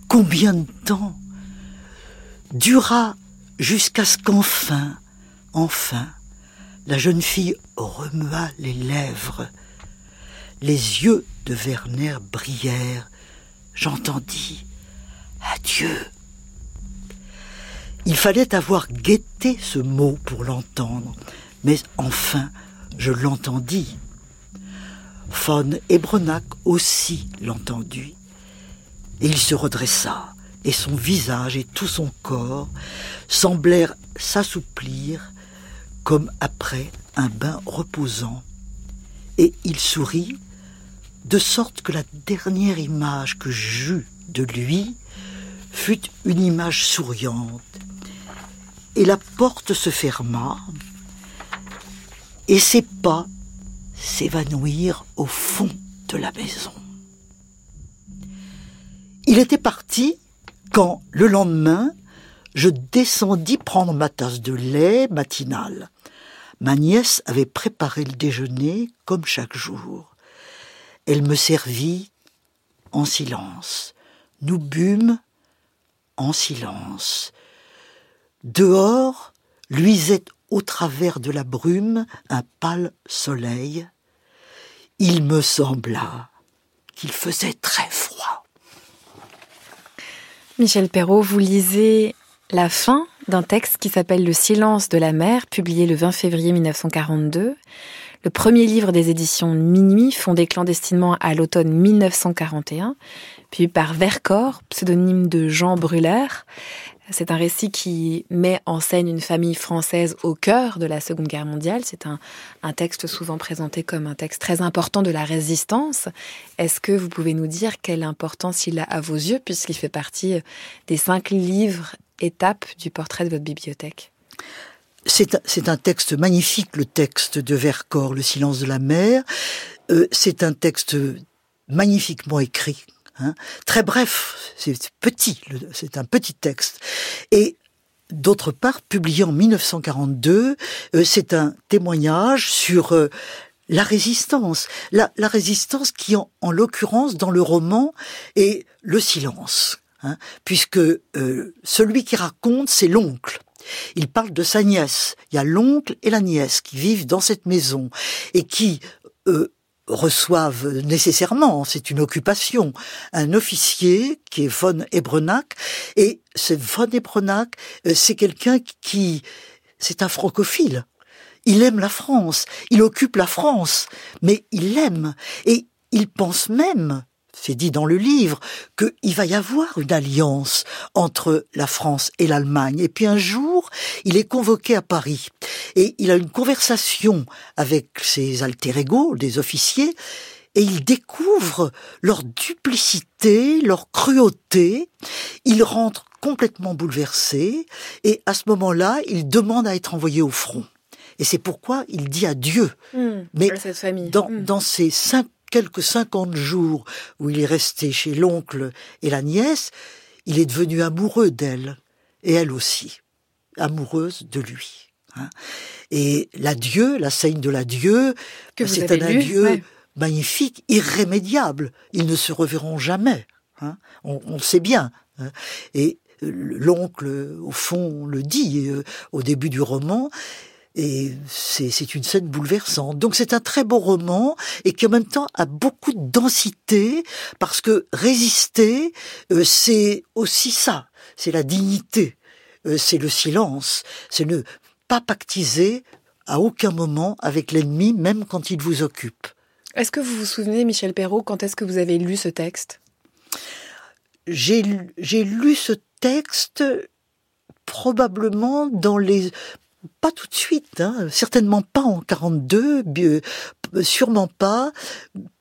Combien de temps Dura jusqu'à ce qu'enfin, enfin, La jeune fille remua les lèvres. Les yeux de Werner brillèrent. J'entendis Adieu. Il fallait avoir guetté ce mot pour l'entendre, mais enfin je l'entendis. Von Ebronac aussi l'entendit. Et il se redressa, et son visage et tout son corps semblèrent s'assouplir comme après un bain reposant. Et il sourit, de sorte que la dernière image que j'eus de lui fut une image souriante. Et la porte se ferma, et ses pas s'évanouirent au fond de la maison. Il était parti quand, le lendemain, je descendis prendre ma tasse de lait matinale. Ma nièce avait préparé le déjeuner comme chaque jour. Elle me servit en silence. Nous bûmes en silence. Dehors luisait au travers de la brume un pâle soleil. Il me sembla qu'il faisait très froid. Michel Perrault, vous lisez la fin d'un texte qui s'appelle Le silence de la mer, publié le 20 février 1942. Le premier livre des éditions Minuit, fondé clandestinement à l'automne 1941, puis par Vercors, pseudonyme de Jean Brûler. C'est un récit qui met en scène une famille française au cœur de la Seconde Guerre mondiale. C'est un, texte souvent présenté comme un texte très important de la résistance. Est-ce que vous pouvez nous dire quelle importance il a à vos yeux, puisqu'il fait partie des cinq livres étapes du portrait de votre bibliothèque? C'est un texte magnifique, le texte de Vercors, Le silence de la mer. Euh, c'est un texte magnifiquement écrit, Hein. Très bref, c'est petit, c'est un petit texte. Et d'autre part, publié en 1942, euh, c'est un témoignage sur euh, la résistance. La, résistance qui, en, l'occurrence, dans le roman, est le silence. Hein, puisque euh, celui qui raconte, c'est l'oncle. Il parle de sa nièce. Il y a l'oncle et la nièce qui vivent dans cette maison et qui reçoivent nécessairement, c'est une occupation, un officier qui est von Ebrenac, et ce von Ebrenac, euh, c'est quelqu'un qui, c'est un francophile. Il aime la France, il occupe la France, mais il l'aime, et il pense même c'est dit dans le livre, qu'il va y avoir une alliance entre la France et l'Allemagne. Et puis un jour, il est convoqué à Paris et il a une conversation avec ses alter ego, des officiers, et il découvre leur duplicité, leur cruauté. Il rentre complètement bouleversé et à ce moment-là, il demande à être envoyé au front. Et c'est pourquoi il dit adieu. Mmh, Mais. Dans, mmh. dans ces cinq quelques cinquante jours où il est resté chez l'oncle et la nièce, il est devenu amoureux d'elle, et elle aussi, amoureuse de lui. Hein. Et l'adieu, la scène de l'adieu, c'est un adieu magnifique, irrémédiable. Ils ne se reverront jamais. Hein. On, le sait bien. Hein. Et l'oncle, au fond, le dit euh, au début du roman, et c'est une scène bouleversante. Donc c'est un très beau roman et qui en même temps a beaucoup de densité parce que résister, euh, c'est aussi ça. C'est la dignité, euh, c'est le silence, c'est ne pas pactiser à aucun moment avec l'ennemi, même quand il vous occupe. Est-ce que vous vous souvenez, Michel Perrault, quand est-ce que vous avez lu ce texte? J'ai lu ce texte probablement dans les pas tout de suite, hein, certainement pas en 42, euh, sûrement pas,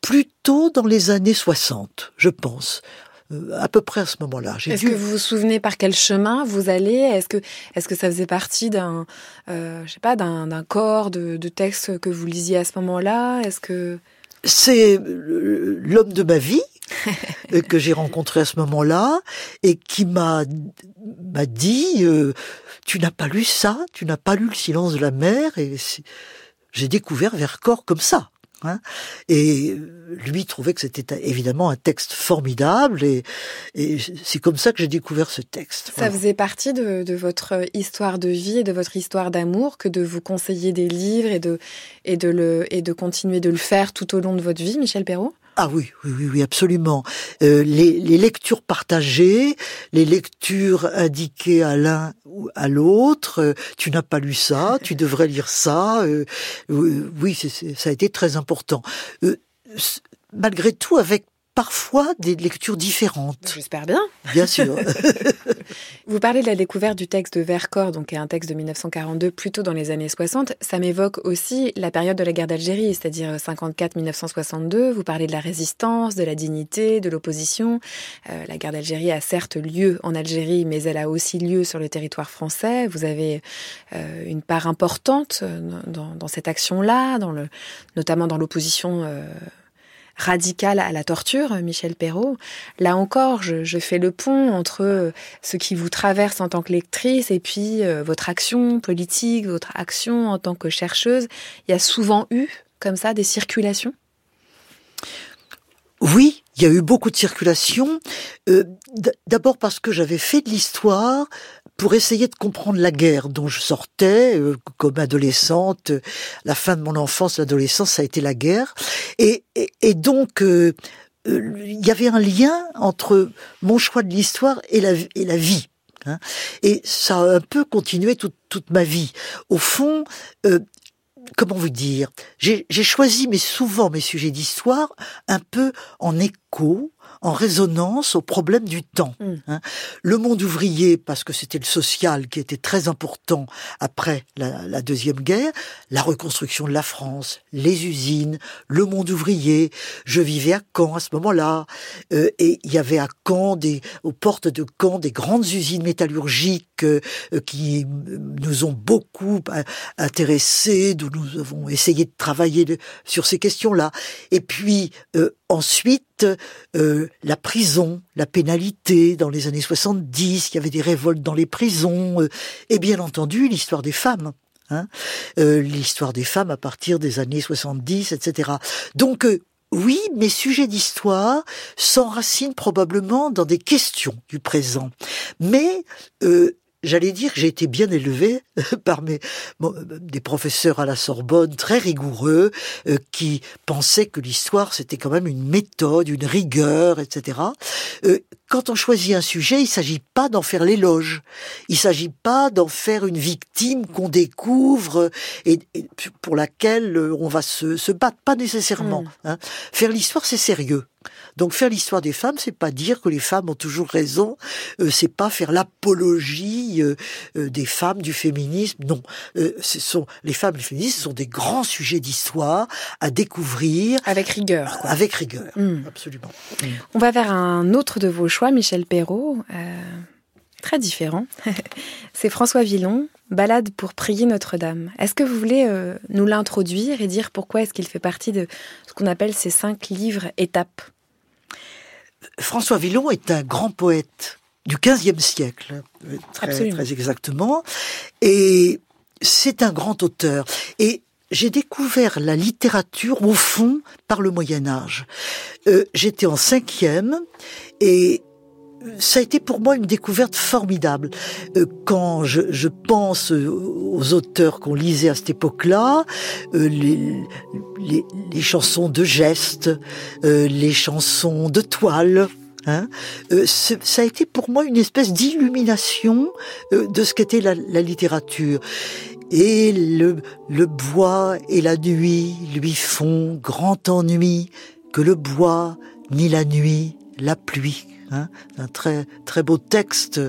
plutôt dans les années 60, je pense. Euh, à peu près à ce moment-là. Est-ce que vous vous souvenez par quel chemin vous allez? Est-ce que est-ce que ça faisait partie d'un euh, je sais pas d'un corps de, de textes que vous lisiez à ce moment-là? Est-ce que c'est l'homme de ma vie que j'ai rencontré à ce moment-là et qui m'a m'a dit tu n'as pas lu ça, tu n'as pas lu Le silence de la mer, et j'ai découvert Vercors comme ça. Hein et lui trouvait que c'était évidemment un texte formidable et, et c'est comme ça que j'ai découvert ce texte. Ça faisait partie de, de, votre histoire de vie et de votre histoire d'amour que de vous conseiller des livres et de, et, de le, et de continuer de le faire tout au long de votre vie, Michel Perrault? Ah oui, oui, oui, absolument. Euh, les, les, lectures partagées, les lectures indiquées à l'un ou à l'autre. Euh, tu n'as pas lu ça, tu devrais lire ça. Euh, oui, ça a été très important. Euh, malgré tout, avec parfois des lectures différentes. J'espère bien. Bien sûr. Vous parlez de la découverte du texte de Vercors, donc qui est un texte de 1942, plutôt dans les années 60. Ça m'évoque aussi la période de la guerre d'Algérie, c'est-à-dire 54-1962. Vous parlez de la résistance, de la dignité, de l'opposition. Euh, la guerre d'Algérie a certes lieu en Algérie, mais elle a aussi lieu sur le territoire français. Vous avez euh, une part importante dans, dans cette action-là, notamment dans l'opposition. Euh, radical à la torture, Michel Perrault. Là encore, je, fais le pont entre ce qui vous traverse en tant que lectrice et puis euh, votre action politique, votre action en tant que chercheuse. Il y a souvent eu, comme ça, des circulations? Oui, il y a eu beaucoup de circulations. Euh, d'abord parce que j'avais fait de l'histoire pour essayer de comprendre la guerre dont je sortais euh, comme adolescente. La fin de mon enfance, l'adolescence, ça a été la guerre. Et, et, donc, euh, euh, il y avait un lien entre mon choix de l'histoire et la, et la vie. Hein. Et ça a un peu continué toute, toute ma vie. Au fond, comment vous dire J'ai choisi, mais souvent mes sujets d'histoire, un peu en écho en résonance au problème du temps. Mm. Hein. Le monde ouvrier, parce que c'était le social qui était très important après la, Deuxième Guerre, la reconstruction de la France, les usines, le monde ouvrier. Je vivais à Caen à ce moment-là, euh, et il y avait à Caen, des, aux portes de Caen, des grandes usines métallurgiques euh, qui nous ont beaucoup euh, intéressés, d'où nous avons essayé de travailler sur ces questions-là. Et puis, Ensuite, euh, la prison, la pénalité dans les années 70, il y avait des révoltes dans les prisons, euh, et bien entendu l'histoire des femmes. Hein, euh, l'histoire des femmes à partir des années 70, etc. Donc oui, mes sujets d'histoire s'enracinent probablement dans des questions du présent. Mais j'allais dire que j'ai été bien élevé par mes des professeurs à la Sorbonne très rigoureux euh, qui pensaient que l'histoire c'était quand même une méthode, une rigueur, etc. Euh, quand on choisit un sujet, il s'agit pas d'en faire l'éloge, il s'agit pas d'en faire une victime qu'on découvre et, pour laquelle on va se, se battre, pas nécessairement. Mmh. Hein. Faire l'histoire c'est sérieux. Donc faire l'histoire des femmes, c'est pas dire que les femmes ont toujours raison, euh, c'est pas faire l'apologie euh, euh, des femmes du féminisme. Non, ce sont les femmes du féminisme sont des grands sujets d'histoire à découvrir avec rigueur. Avec rigueur, hmm. absolument. Hmm. On va vers un autre de vos choix, Michel Perrault. Très différent. c'est François Villon, Balade pour prier Notre-Dame. Est-ce que vous voulez nous l'introduire et dire pourquoi est-ce qu'il fait partie de ce qu'on appelle ces cinq livres étapes? François Villon est un grand poète du XVe siècle, euh, très, exactement, et c'est un grand auteur. Et j'ai découvert la littérature au fond par le Moyen Âge. Euh, j'étais en cinquième et ça a été pour moi une découverte formidable. Euh, quand je, pense aux auteurs qu'on lisait à cette époque-là, les, les, chansons de gestes, les chansons de toile, Hein euh, ça a été pour moi une espèce d'illumination euh, de ce qu'était la, littérature. Et le, le bois et la nuit lui font grand ennui que le bois ni la nuit la pluie. Hein un très très beau texte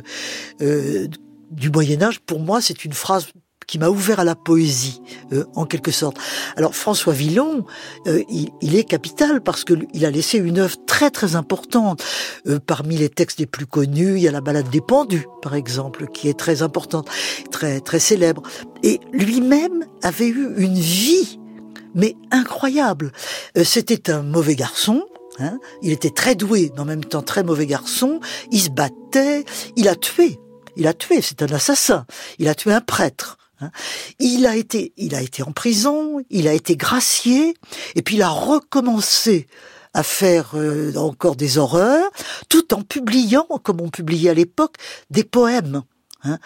euh, du Moyen Âge. Pour moi, c'est une phrase qui m'a ouvert à la poésie, euh, en quelque sorte. Alors François Villon, euh, il, est capital parce qu'il a laissé une œuvre très très importante. Euh, parmi les textes les plus connus, il y a la Balade des pendus, par exemple, qui est très importante, très très célèbre. Et lui-même avait eu une vie, mais incroyable. C'était un mauvais garçon, hein. il était très doué, mais en même temps très mauvais garçon. Il se battait, il a tué. Il a tué, c'est un assassin. Il a tué un prêtre. Hein. Il a été, il a été en prison, il a été gracié, et puis il a recommencé à faire euh, encore des horreurs, tout en publiant, comme on publiait à l'époque, des poèmes. Hein.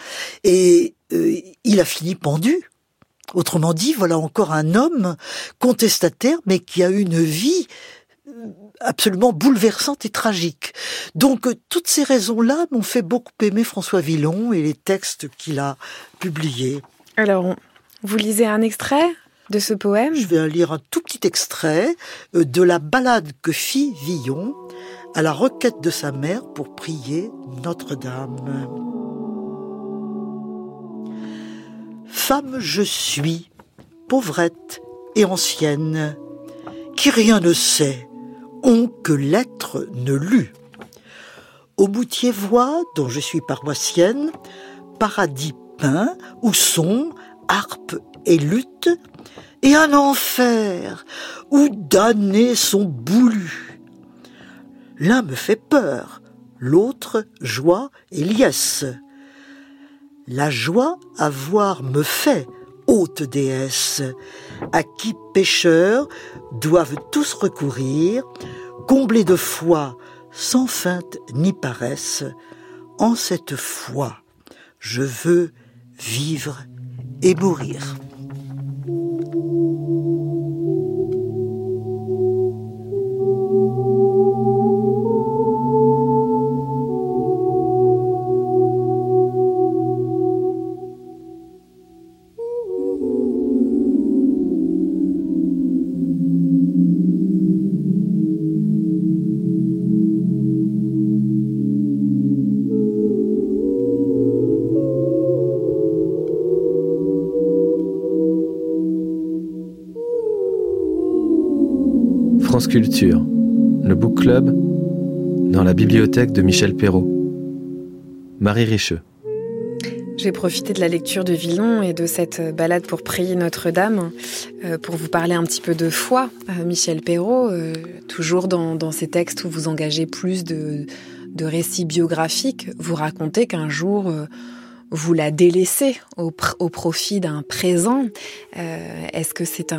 Et euh, il a fini pendu. Autrement dit, voilà encore un homme contestataire, mais qui a une vie euh, absolument bouleversante et tragique. Donc toutes ces raisons-là m'ont fait beaucoup aimer François Villon et les textes qu'il a publiés. Alors, vous lisez un extrait de ce poème? Je vais lire un tout petit extrait euh, de la ballade que fit Villon à la requête de sa mère pour prier Notre-Dame. Femme je suis, pauvrette et ancienne, qui rien ne sait, on que l'être ne lut. Au boutier voix dont je suis paroissienne, paradis où sont harpe et lutte, et un enfer où damnés sont boulus. L'un me fait peur, l'autre joie et liesse. La joie à voir me fait, haute déesse, à qui pécheurs doivent tous recourir, comblés de foi, sans feinte ni paresse, en cette foi, je veux vivre et mourir. Bibliothèque de Michel Perrault. Marie Richeux. J'ai profité de la lecture de Villon et de cette balade pour prier Notre-Dame euh, pour vous parler un petit peu de foi. Euh, Michel Perrault, euh, toujours dans, ces textes où vous engagez plus de, récits biographiques, vous racontez qu'un jour vous la délaissez au, profit d'un présent. Est-ce que c'est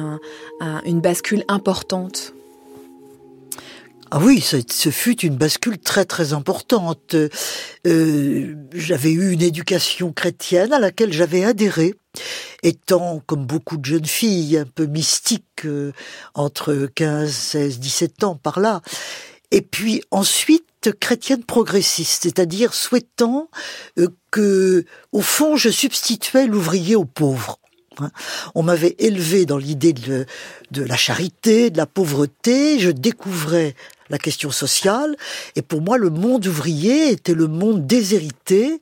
une bascule importante? Ah oui, ce, fut une bascule très très importante. Euh, j'avais eu une éducation chrétienne à laquelle j'avais adhéré, étant, comme beaucoup de jeunes filles, un peu mystique, euh, entre 15, 16, 17 ans par là. Et puis ensuite, chrétienne progressiste, c'est-à-dire souhaitant euh, que, au fond, je substituais l'ouvrier au pauvre. Hein. On m'avait élevé dans l'idée de, de, la charité, de la pauvreté. Je découvrais la question sociale. Et pour moi, le monde ouvrier était le monde déshérité.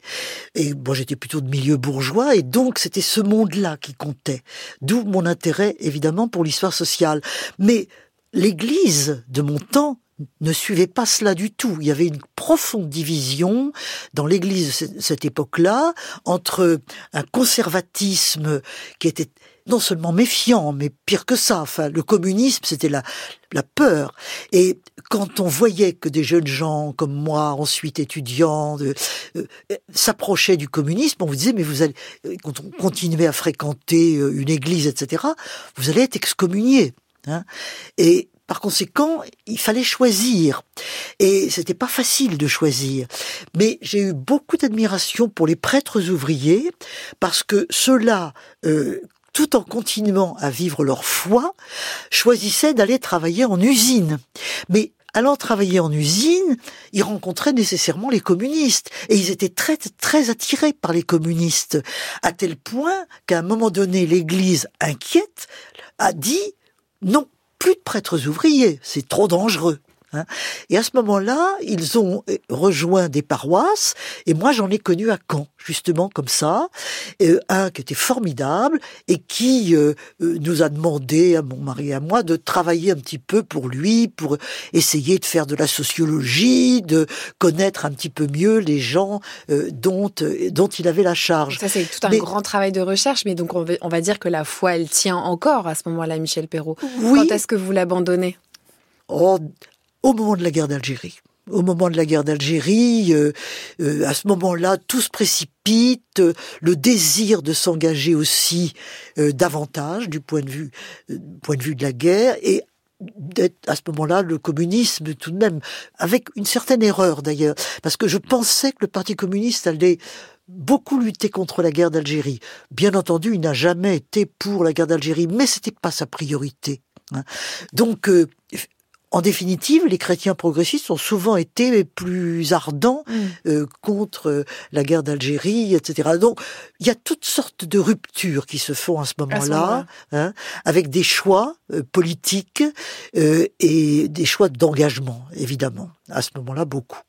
Et moi, j'étais plutôt de milieu bourgeois. Et donc, c'était ce monde-là qui comptait. D'où mon intérêt, évidemment, pour l'histoire sociale. Mais l'Église de mon temps ne suivait pas cela du tout. Il y avait une profonde division dans l'Église de cette époque-là entre un conservatisme qui était non seulement méfiant, mais pire que ça. Enfin, le communisme, c'était la, la peur. Et quand on voyait que des jeunes gens comme moi, ensuite étudiants, euh, euh, s'approchaient du communisme, on vous disait, mais vous allez, euh, quand on continuait à fréquenter une église, etc., vous allez être excommunié. Hein. Et par conséquent, il fallait choisir. Et c'était pas facile de choisir. Mais j'ai eu beaucoup d'admiration pour les prêtres ouvriers, parce que ceux-là, tout en continuant à vivre leur foi, choisissaient d'aller travailler en usine. Mais allant travailler en usine, ils rencontraient nécessairement les communistes. Et ils étaient très, très attirés par les communistes. À tel point qu'à un moment donné, l'église, inquiète, a dit non, plus de prêtres ouvriers, c'est trop dangereux. Hein. Et à ce moment-là, ils ont euh, rejoint des paroisses, et moi j'en ai connu à Caen, justement comme ça, euh, un qui était formidable et qui euh, nous a demandé à mon mari et à moi de travailler un petit peu pour lui, pour essayer de faire de la sociologie, de connaître un petit peu mieux les gens dont dont il avait la charge. Ça c'est tout un grand travail de recherche, mais donc on va, on va dire que la foi elle tient encore à ce moment-là, Michel Perrault. Oui. Quand est-ce que vous l'abandonnez? Oh, au moment de la guerre d'Algérie. au moment de la guerre d'Algérie. Euh, euh, à ce moment-là, tout se précipite, le désir de s'engager aussi euh, davantage du point de vue, point de vue de la guerre et d'être à ce moment-là le communisme tout de même avec une certaine erreur d'ailleurs parce que je pensais que le Parti communiste allait beaucoup lutter contre la guerre d'Algérie. Bien entendu, il n'a jamais été pour la guerre d'Algérie, mais c'était pas sa priorité. Hein. Donc, en définitive, les chrétiens progressistes ont souvent été plus ardents mm. euh, contre euh, la guerre d'Algérie, etc. Donc, il y a toutes sortes de ruptures qui se font à ce moment-là, hein, avec des choix euh, politiques et des choix d'engagement, évidemment. À ce moment-là, beaucoup.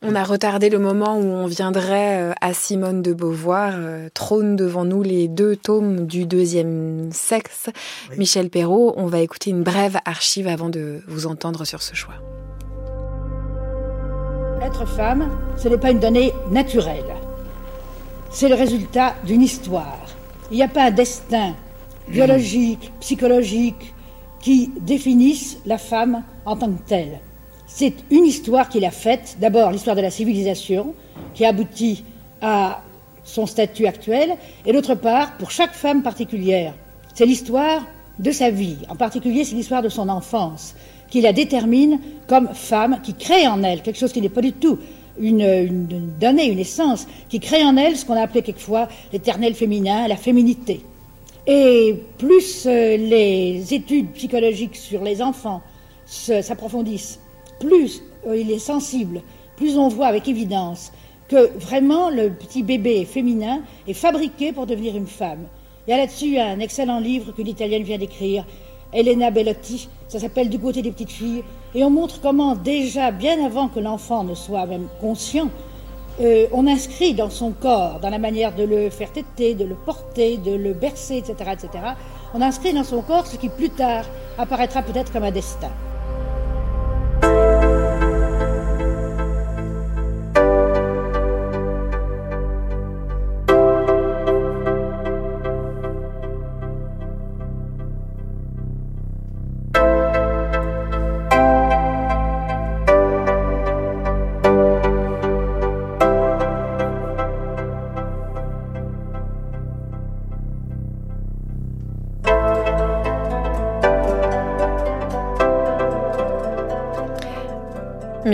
On a retardé le moment où on viendrait euh, à Simone de Beauvoir, euh, trône devant nous les deux tomes du deuxième sexe. Michel Perrault, on va écouter une brève archive avant de vous entendre sur ce choix. Être femme, ce n'est pas une donnée naturelle. C'est le résultat d'une histoire. Il n'y a pas un destin biologique, psychologique qui définisse la femme en tant que telle. C'est une histoire qu'il a faite, d'abord l'histoire de la civilisation, qui aboutit à son statut actuel, et d'autre part, pour chaque femme particulière, c'est l'histoire de sa vie, en particulier c'est l'histoire de son enfance, qui la détermine comme femme, qui crée en elle quelque chose qui n'est pas du tout une, une, donnée, une essence, qui crée en elle ce qu'on a appelé quelquefois l'éternel féminin, la féminité. Et plus euh, les études psychologiques sur les enfants s'approfondissent, plus euh, il est sensible, plus on voit avec évidence que vraiment le petit bébé féminin est fabriqué pour devenir une femme. Il y a là-dessus un excellent livre que l'italienne vient d'écrire, Elena Bellotti, ça s'appelle Du côté des petites filles, et on montre comment déjà, bien avant que l'enfant ne soit même conscient, euh, on inscrit dans son corps, dans la manière de le faire téter, de le porter, de le bercer, etc., etc., on inscrit dans son corps ce qui plus tard apparaîtra peut-être comme un destin.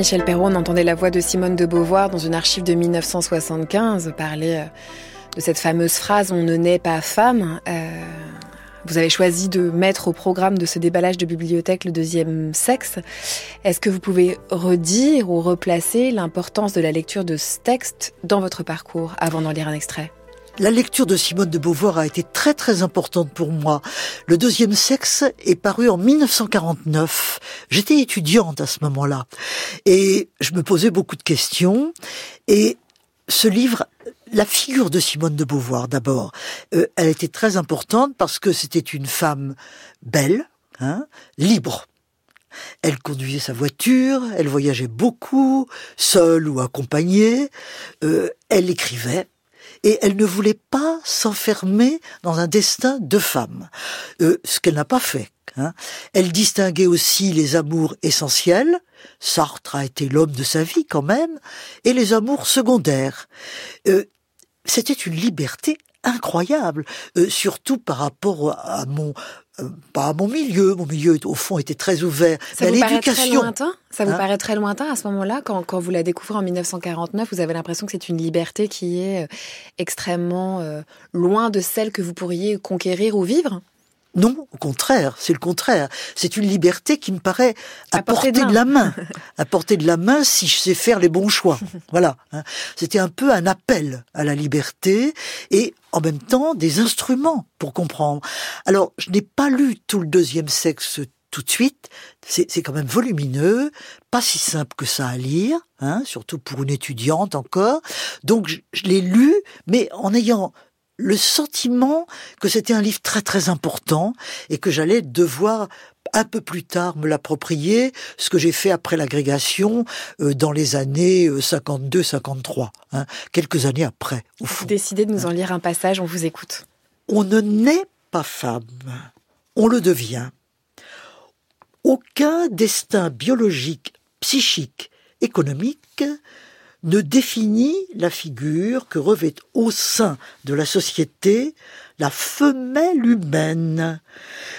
Michel Perrault, on entendait la voix de Simone de Beauvoir dans une archive de 1975 parler euh, de cette fameuse phrase On ne naît pas femme. Euh, vous avez choisi de mettre au programme de ce déballage de bibliothèque le deuxième sexe. Est-ce que vous pouvez redire ou replacer l'importance de la lecture de ce texte dans votre parcours avant d'en lire un extrait? La lecture de Simone de Beauvoir a été très très importante pour moi. Le deuxième sexe est paru en 1949. J'étais étudiante à ce moment-là et je me posais beaucoup de questions et ce livre la figure de Simone de Beauvoir d'abord, euh, elle était très importante parce que c'était une femme belle, hein, libre. Elle conduisait sa voiture, elle voyageait beaucoup, seule ou accompagnée, euh, elle écrivait, et elle ne voulait pas s'enfermer dans un destin de femme, euh, ce qu'elle n'a pas fait. Hein. Elle distinguait aussi les amours essentiels, Sartre a été l'homme de sa vie quand même, et les amours secondaires. Euh, c'était une liberté incroyable, euh, surtout par rapport à mon euh, pas à mon milieu, mon milieu au fond était très ouvert. Ça vous paraît très lointain? Ça vous hein? paraît très lointain à ce moment-là, quand, quand vous la découvrez en 1949, vous avez l'impression que c'est une liberté qui est euh, extrêmement euh, loin de celle que vous pourriez conquérir ou vivre? Non, au contraire, c'est le contraire. C'est une liberté qui me paraît à, portée, de, la main. à portée de la main si je sais faire les bons choix. voilà. Hein. C'était un peu un appel à la liberté et en même temps des instruments pour comprendre. Alors, je n'ai pas lu tout le deuxième sexe tout de suite. C'est quand même volumineux, pas si simple que ça à lire, hein, surtout pour une étudiante encore. Donc je, je l'ai lu, mais en ayant le sentiment que c'était un livre très très important et que j'allais devoir un peu plus tard me l'approprier, ce que j'ai fait après l'agrégation euh, dans les années 52-53, euh, hein, quelques années après. Vous décidez de nous en lire un passage, on vous écoute. On ne naît pas femme, on le devient. Aucun destin biologique, psychique économique ne définit la figure que revêt au sein de la société la femelle humaine.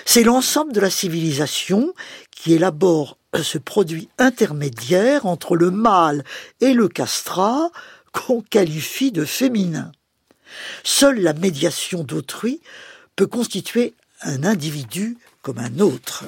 C'est l'ensemble de la civilisation qui élabore ce produit intermédiaire entre le mâle et le castrat qu'on qualifie de féminin. Seule la médiation d'autrui peut constituer un individu comme un autre.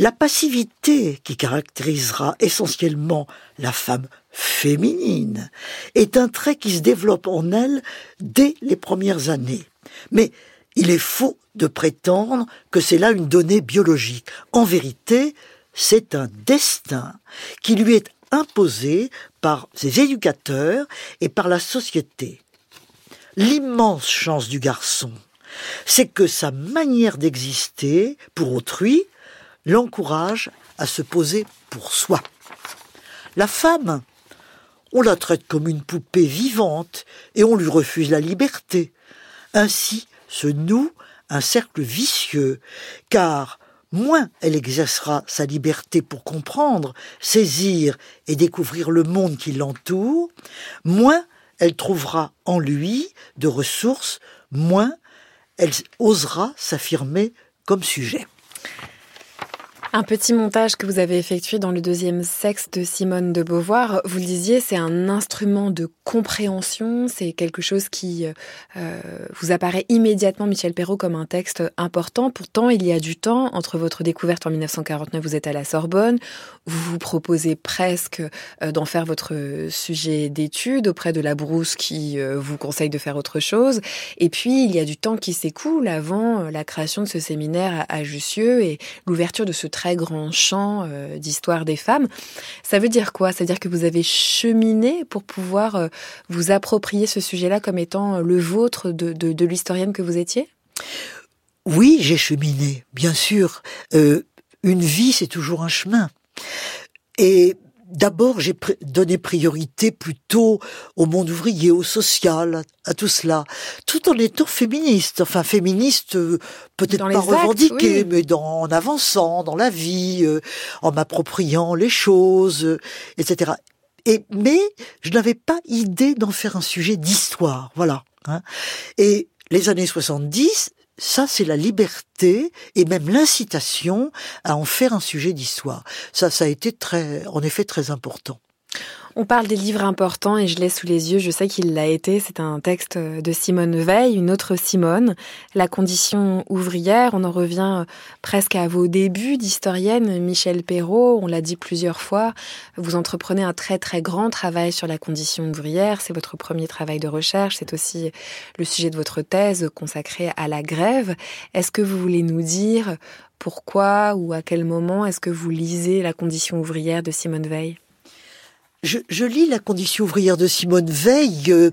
La passivité qui caractérisera essentiellement la femme féminine est un trait qui se développe en elle dès les premières années. Mais il est faux de prétendre que c'est là une donnée biologique. En vérité, c'est un destin qui lui est imposé par ses éducateurs et par la société. L'immense chance du garçon, c'est que sa manière d'exister pour autrui l'encourage à se poser pour soi. La femme, on la traite comme une poupée vivante et on lui refuse la liberté. Ainsi se noue un cercle vicieux, car moins elle exercera sa liberté pour comprendre, saisir et découvrir le monde qui l'entoure, moins elle trouvera en lui de ressources, moins elle osera s'affirmer comme sujet. Un petit montage que vous avez effectué dans le deuxième sexe de Simone de Beauvoir, vous le disiez, c'est un instrument de compréhension, c'est quelque chose qui euh, vous apparaît immédiatement, Michel Perrault, comme un texte important. Pourtant, il y a du temps entre votre découverte en 1949, vous êtes à la Sorbonne, vous vous proposez presque euh, d'en faire votre sujet d'étude auprès de la Brousse qui euh, vous conseille de faire autre chose. Et puis, il y a du temps qui s'écoule avant la création de ce séminaire à Jussieu et l'ouverture de ce grand champ euh, d'histoire des femmes. Ça veut dire quoi? Ça veut dire que vous avez cheminé pour pouvoir euh, vous approprier ce sujet-là comme étant le vôtre de, de, l'historienne que vous étiez? Oui, j'ai cheminé, bien sûr. Euh, une vie, c'est toujours un chemin. Et d'abord, j'ai donné priorité plutôt au monde ouvrier, au social, à, tout cela, tout en étant féministe. Enfin, féministe, euh, peut-être pas revendiquée, mais dans, en avançant dans la vie, euh, en m'appropriant les choses, euh, etc. Et, mais je n'avais pas idée d'en faire un sujet d'histoire, voilà. Hein. Et les années 70, ça, c'est la liberté et même l'incitation à en faire un sujet d'histoire. Ça, ça a été très, en effet, très important. On parle des livres importants et je l'ai sous les yeux, je sais qu'il l'a été. C'est un texte de Simone Veil, une autre Simone, La condition ouvrière. On en revient presque à vos débuts d'historienne, Michel Perrault. On l'a dit plusieurs fois. Vous entreprenez un très très grand travail sur la condition ouvrière. C'est votre premier travail de recherche. C'est aussi le sujet de votre thèse consacrée à la grève. Est-ce que vous voulez nous dire pourquoi ou à quel moment est-ce que vous lisez La condition ouvrière de Simone Veil? Je, lis La condition ouvrière de Simone Veil euh,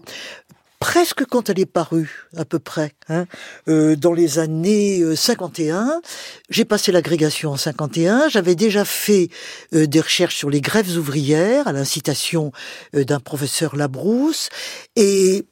presque quand elle est parue, à peu près, hein, euh, dans les années 51. Euh, J'ai passé l'agrégation en 51. J'avais déjà fait des recherches sur les grèves ouvrières à l'incitation d'un professeur Labrousse et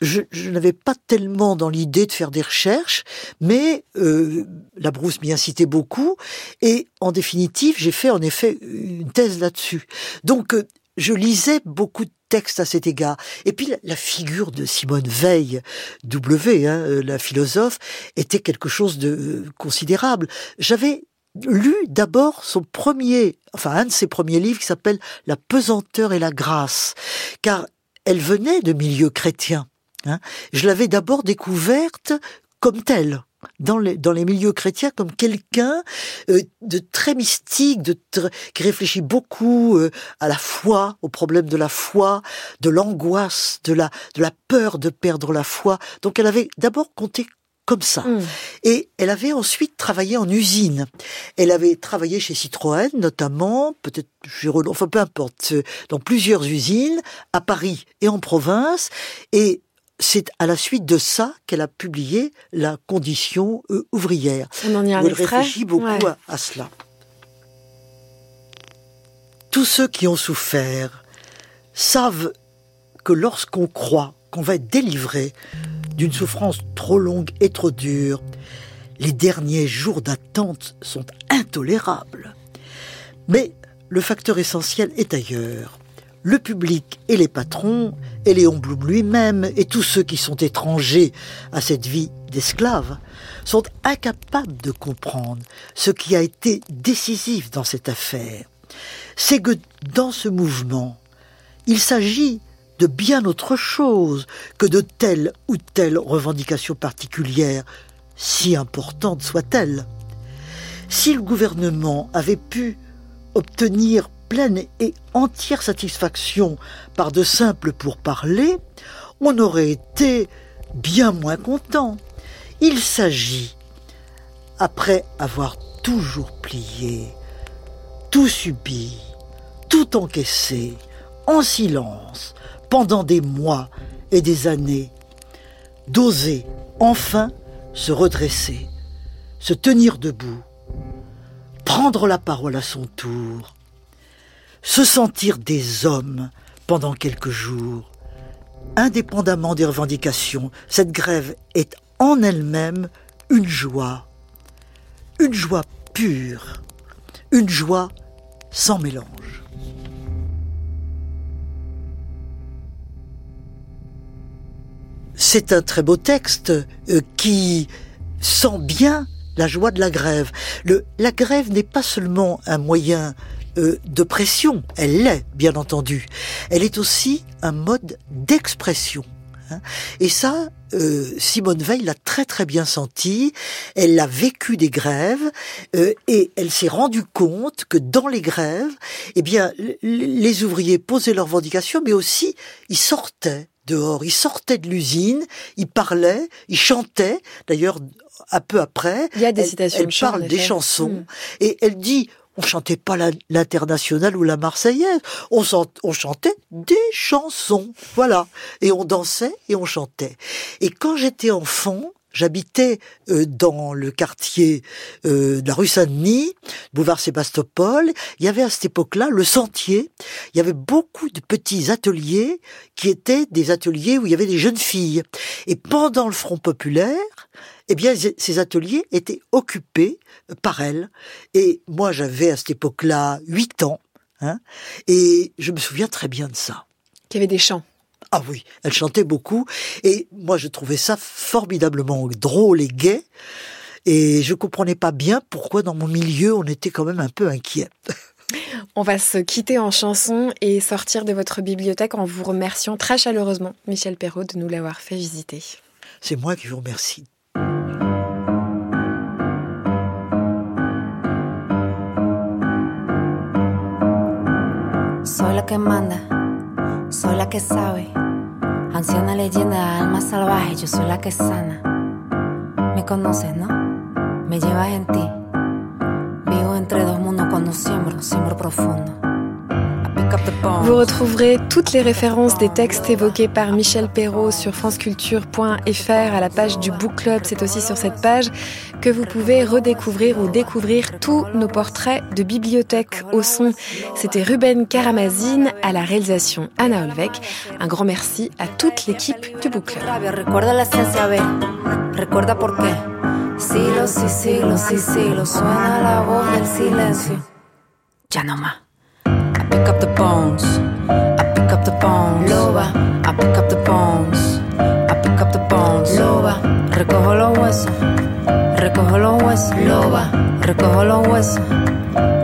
je, n'avais pas tellement dans l'idée de faire des recherches, mais euh, la brousse m'y incitait beaucoup, et en définitive, j'ai fait en effet une thèse là-dessus. Donc, je lisais beaucoup de textes à cet égard. Et puis la, figure de Simone Veil, W, hein, euh, la philosophe, était quelque chose de euh, considérable. J'avais lu d'abord son premier, enfin un de ses premiers livres qui s'appelle La pesanteur et la grâce, car elle venait de milieux chrétiens. Hein. Je l'avais d'abord découverte comme telle dans les, dans les milieux chrétiens comme quelqu'un euh, de très mystique, de qui réfléchit beaucoup euh, à la foi, au problème de la foi, de l'angoisse, de la, de la peur de perdre la foi. Donc elle avait d'abord compté comme ça. Hmm. Et elle avait ensuite travaillé en usine. Elle avait travaillé chez Citroën, notamment, peut-être, enfin peu importe, euh, dans plusieurs usines, à Paris et en province. Et c'est à la suite de ça qu'elle a publié La condition euh, ouvrière. On en y elle réfléchit beaucoup à, cela. Tous ceux qui ont souffert savent que lorsqu'on croit qu'on va être délivré d'une souffrance trop longue et trop dure, les derniers jours d'attente sont intolérables. Mais le facteur essentiel est ailleurs. Le public et les patrons, et Léon Blum lui-même, et tous ceux qui sont étrangers à cette vie d'esclave, sont incapables de comprendre ce qui a été décisif dans cette affaire. C'est que dans ce mouvement, il s'agit de bien autre chose que de telle ou telle revendication particulière, si importante soit-elle. Si le gouvernement avait pu obtenir pleine et entière satisfaction par de simples pourparlers, on aurait été bien moins content. Il s'agit, après avoir toujours plié, tout subi, tout encaissé, en silence, pendant des mois et des années, d'oser enfin se redresser, se tenir debout, prendre la parole à son tour, se sentir des hommes pendant quelques jours. Indépendamment des revendications, cette grève est en elle-même une joie, une joie pure, une joie sans mélange. C'est un très beau texte euh, qui sent bien la joie de la grève. La grève n'est pas seulement un moyen euh, de pression, elle l'est, bien entendu. Elle est aussi un mode d'expression. Hein. Et ça, euh, Simone Veil l'a très très bien senti. Elle a vécu des grèves euh, et elle s'est rendue compte que dans les grèves, eh bien, les ouvriers posaient leurs revendications, mais aussi ils sortaient dehors, ils sortaient de l'usine, ils parlaient, ils chantaient. D'ailleurs, un peu après, il y a des citations elle, parle des chansons hmm. et elle dit on chantait pas l'international ou la marseillaise, on, on, chantait des chansons, voilà, et on dansait et on chantait. Et quand j'étais enfant, J'habitais euh, dans le quartier euh, de la rue Saint-Denis, boulevard Sébastopol. Il y avait à cette époque-là le sentier. Il y avait beaucoup de petits ateliers qui étaient des ateliers où il y avait des jeunes filles. Et pendant le Front populaire, eh bien, ces ateliers étaient occupés par elles. Et moi, j'avais à cette époque-là 8 ans. Hein, et je me souviens très bien de ça. Qu'il y avait des chants. Ah oui, elle chantait beaucoup. Et moi, je trouvais ça formidablement drôle et gai. Et je comprenais pas bien pourquoi dans mon milieu, on était quand même un peu inquiet. On va se quitter en chanson et sortir de votre bibliothèque en vous remerciant très chaleureusement, Michel Perrault, de nous l'avoir fait visiter. C'est moi qui vous remercie. Soy la que manda, soy la que sabe. Anciana leyenda, alma salvaje, yo soy la que sana. Me conoces, ¿no? Me llevas en ti. Vivo entre dos mundos cuando siembro, siembro profundo. Vous retrouverez toutes les références des textes évoqués par Michel Perrault sur franceculture.fr à la page du Book Club. C'est aussi sur cette page que vous pouvez redécouvrir ou découvrir tous nos portraits de bibliothèque au son. C'était Ruben Karamazine à la réalisation Anna Olvec. Un grand merci à toute l'équipe du Book Club. Pick up the bones. I pick up the bones. Loba. I pick up the bones. I pick up the bones. Loba. Recojo los huesos. Recojo los huesos. Loba. Recojo los huesos.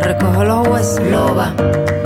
Recojo los huesos. Loba.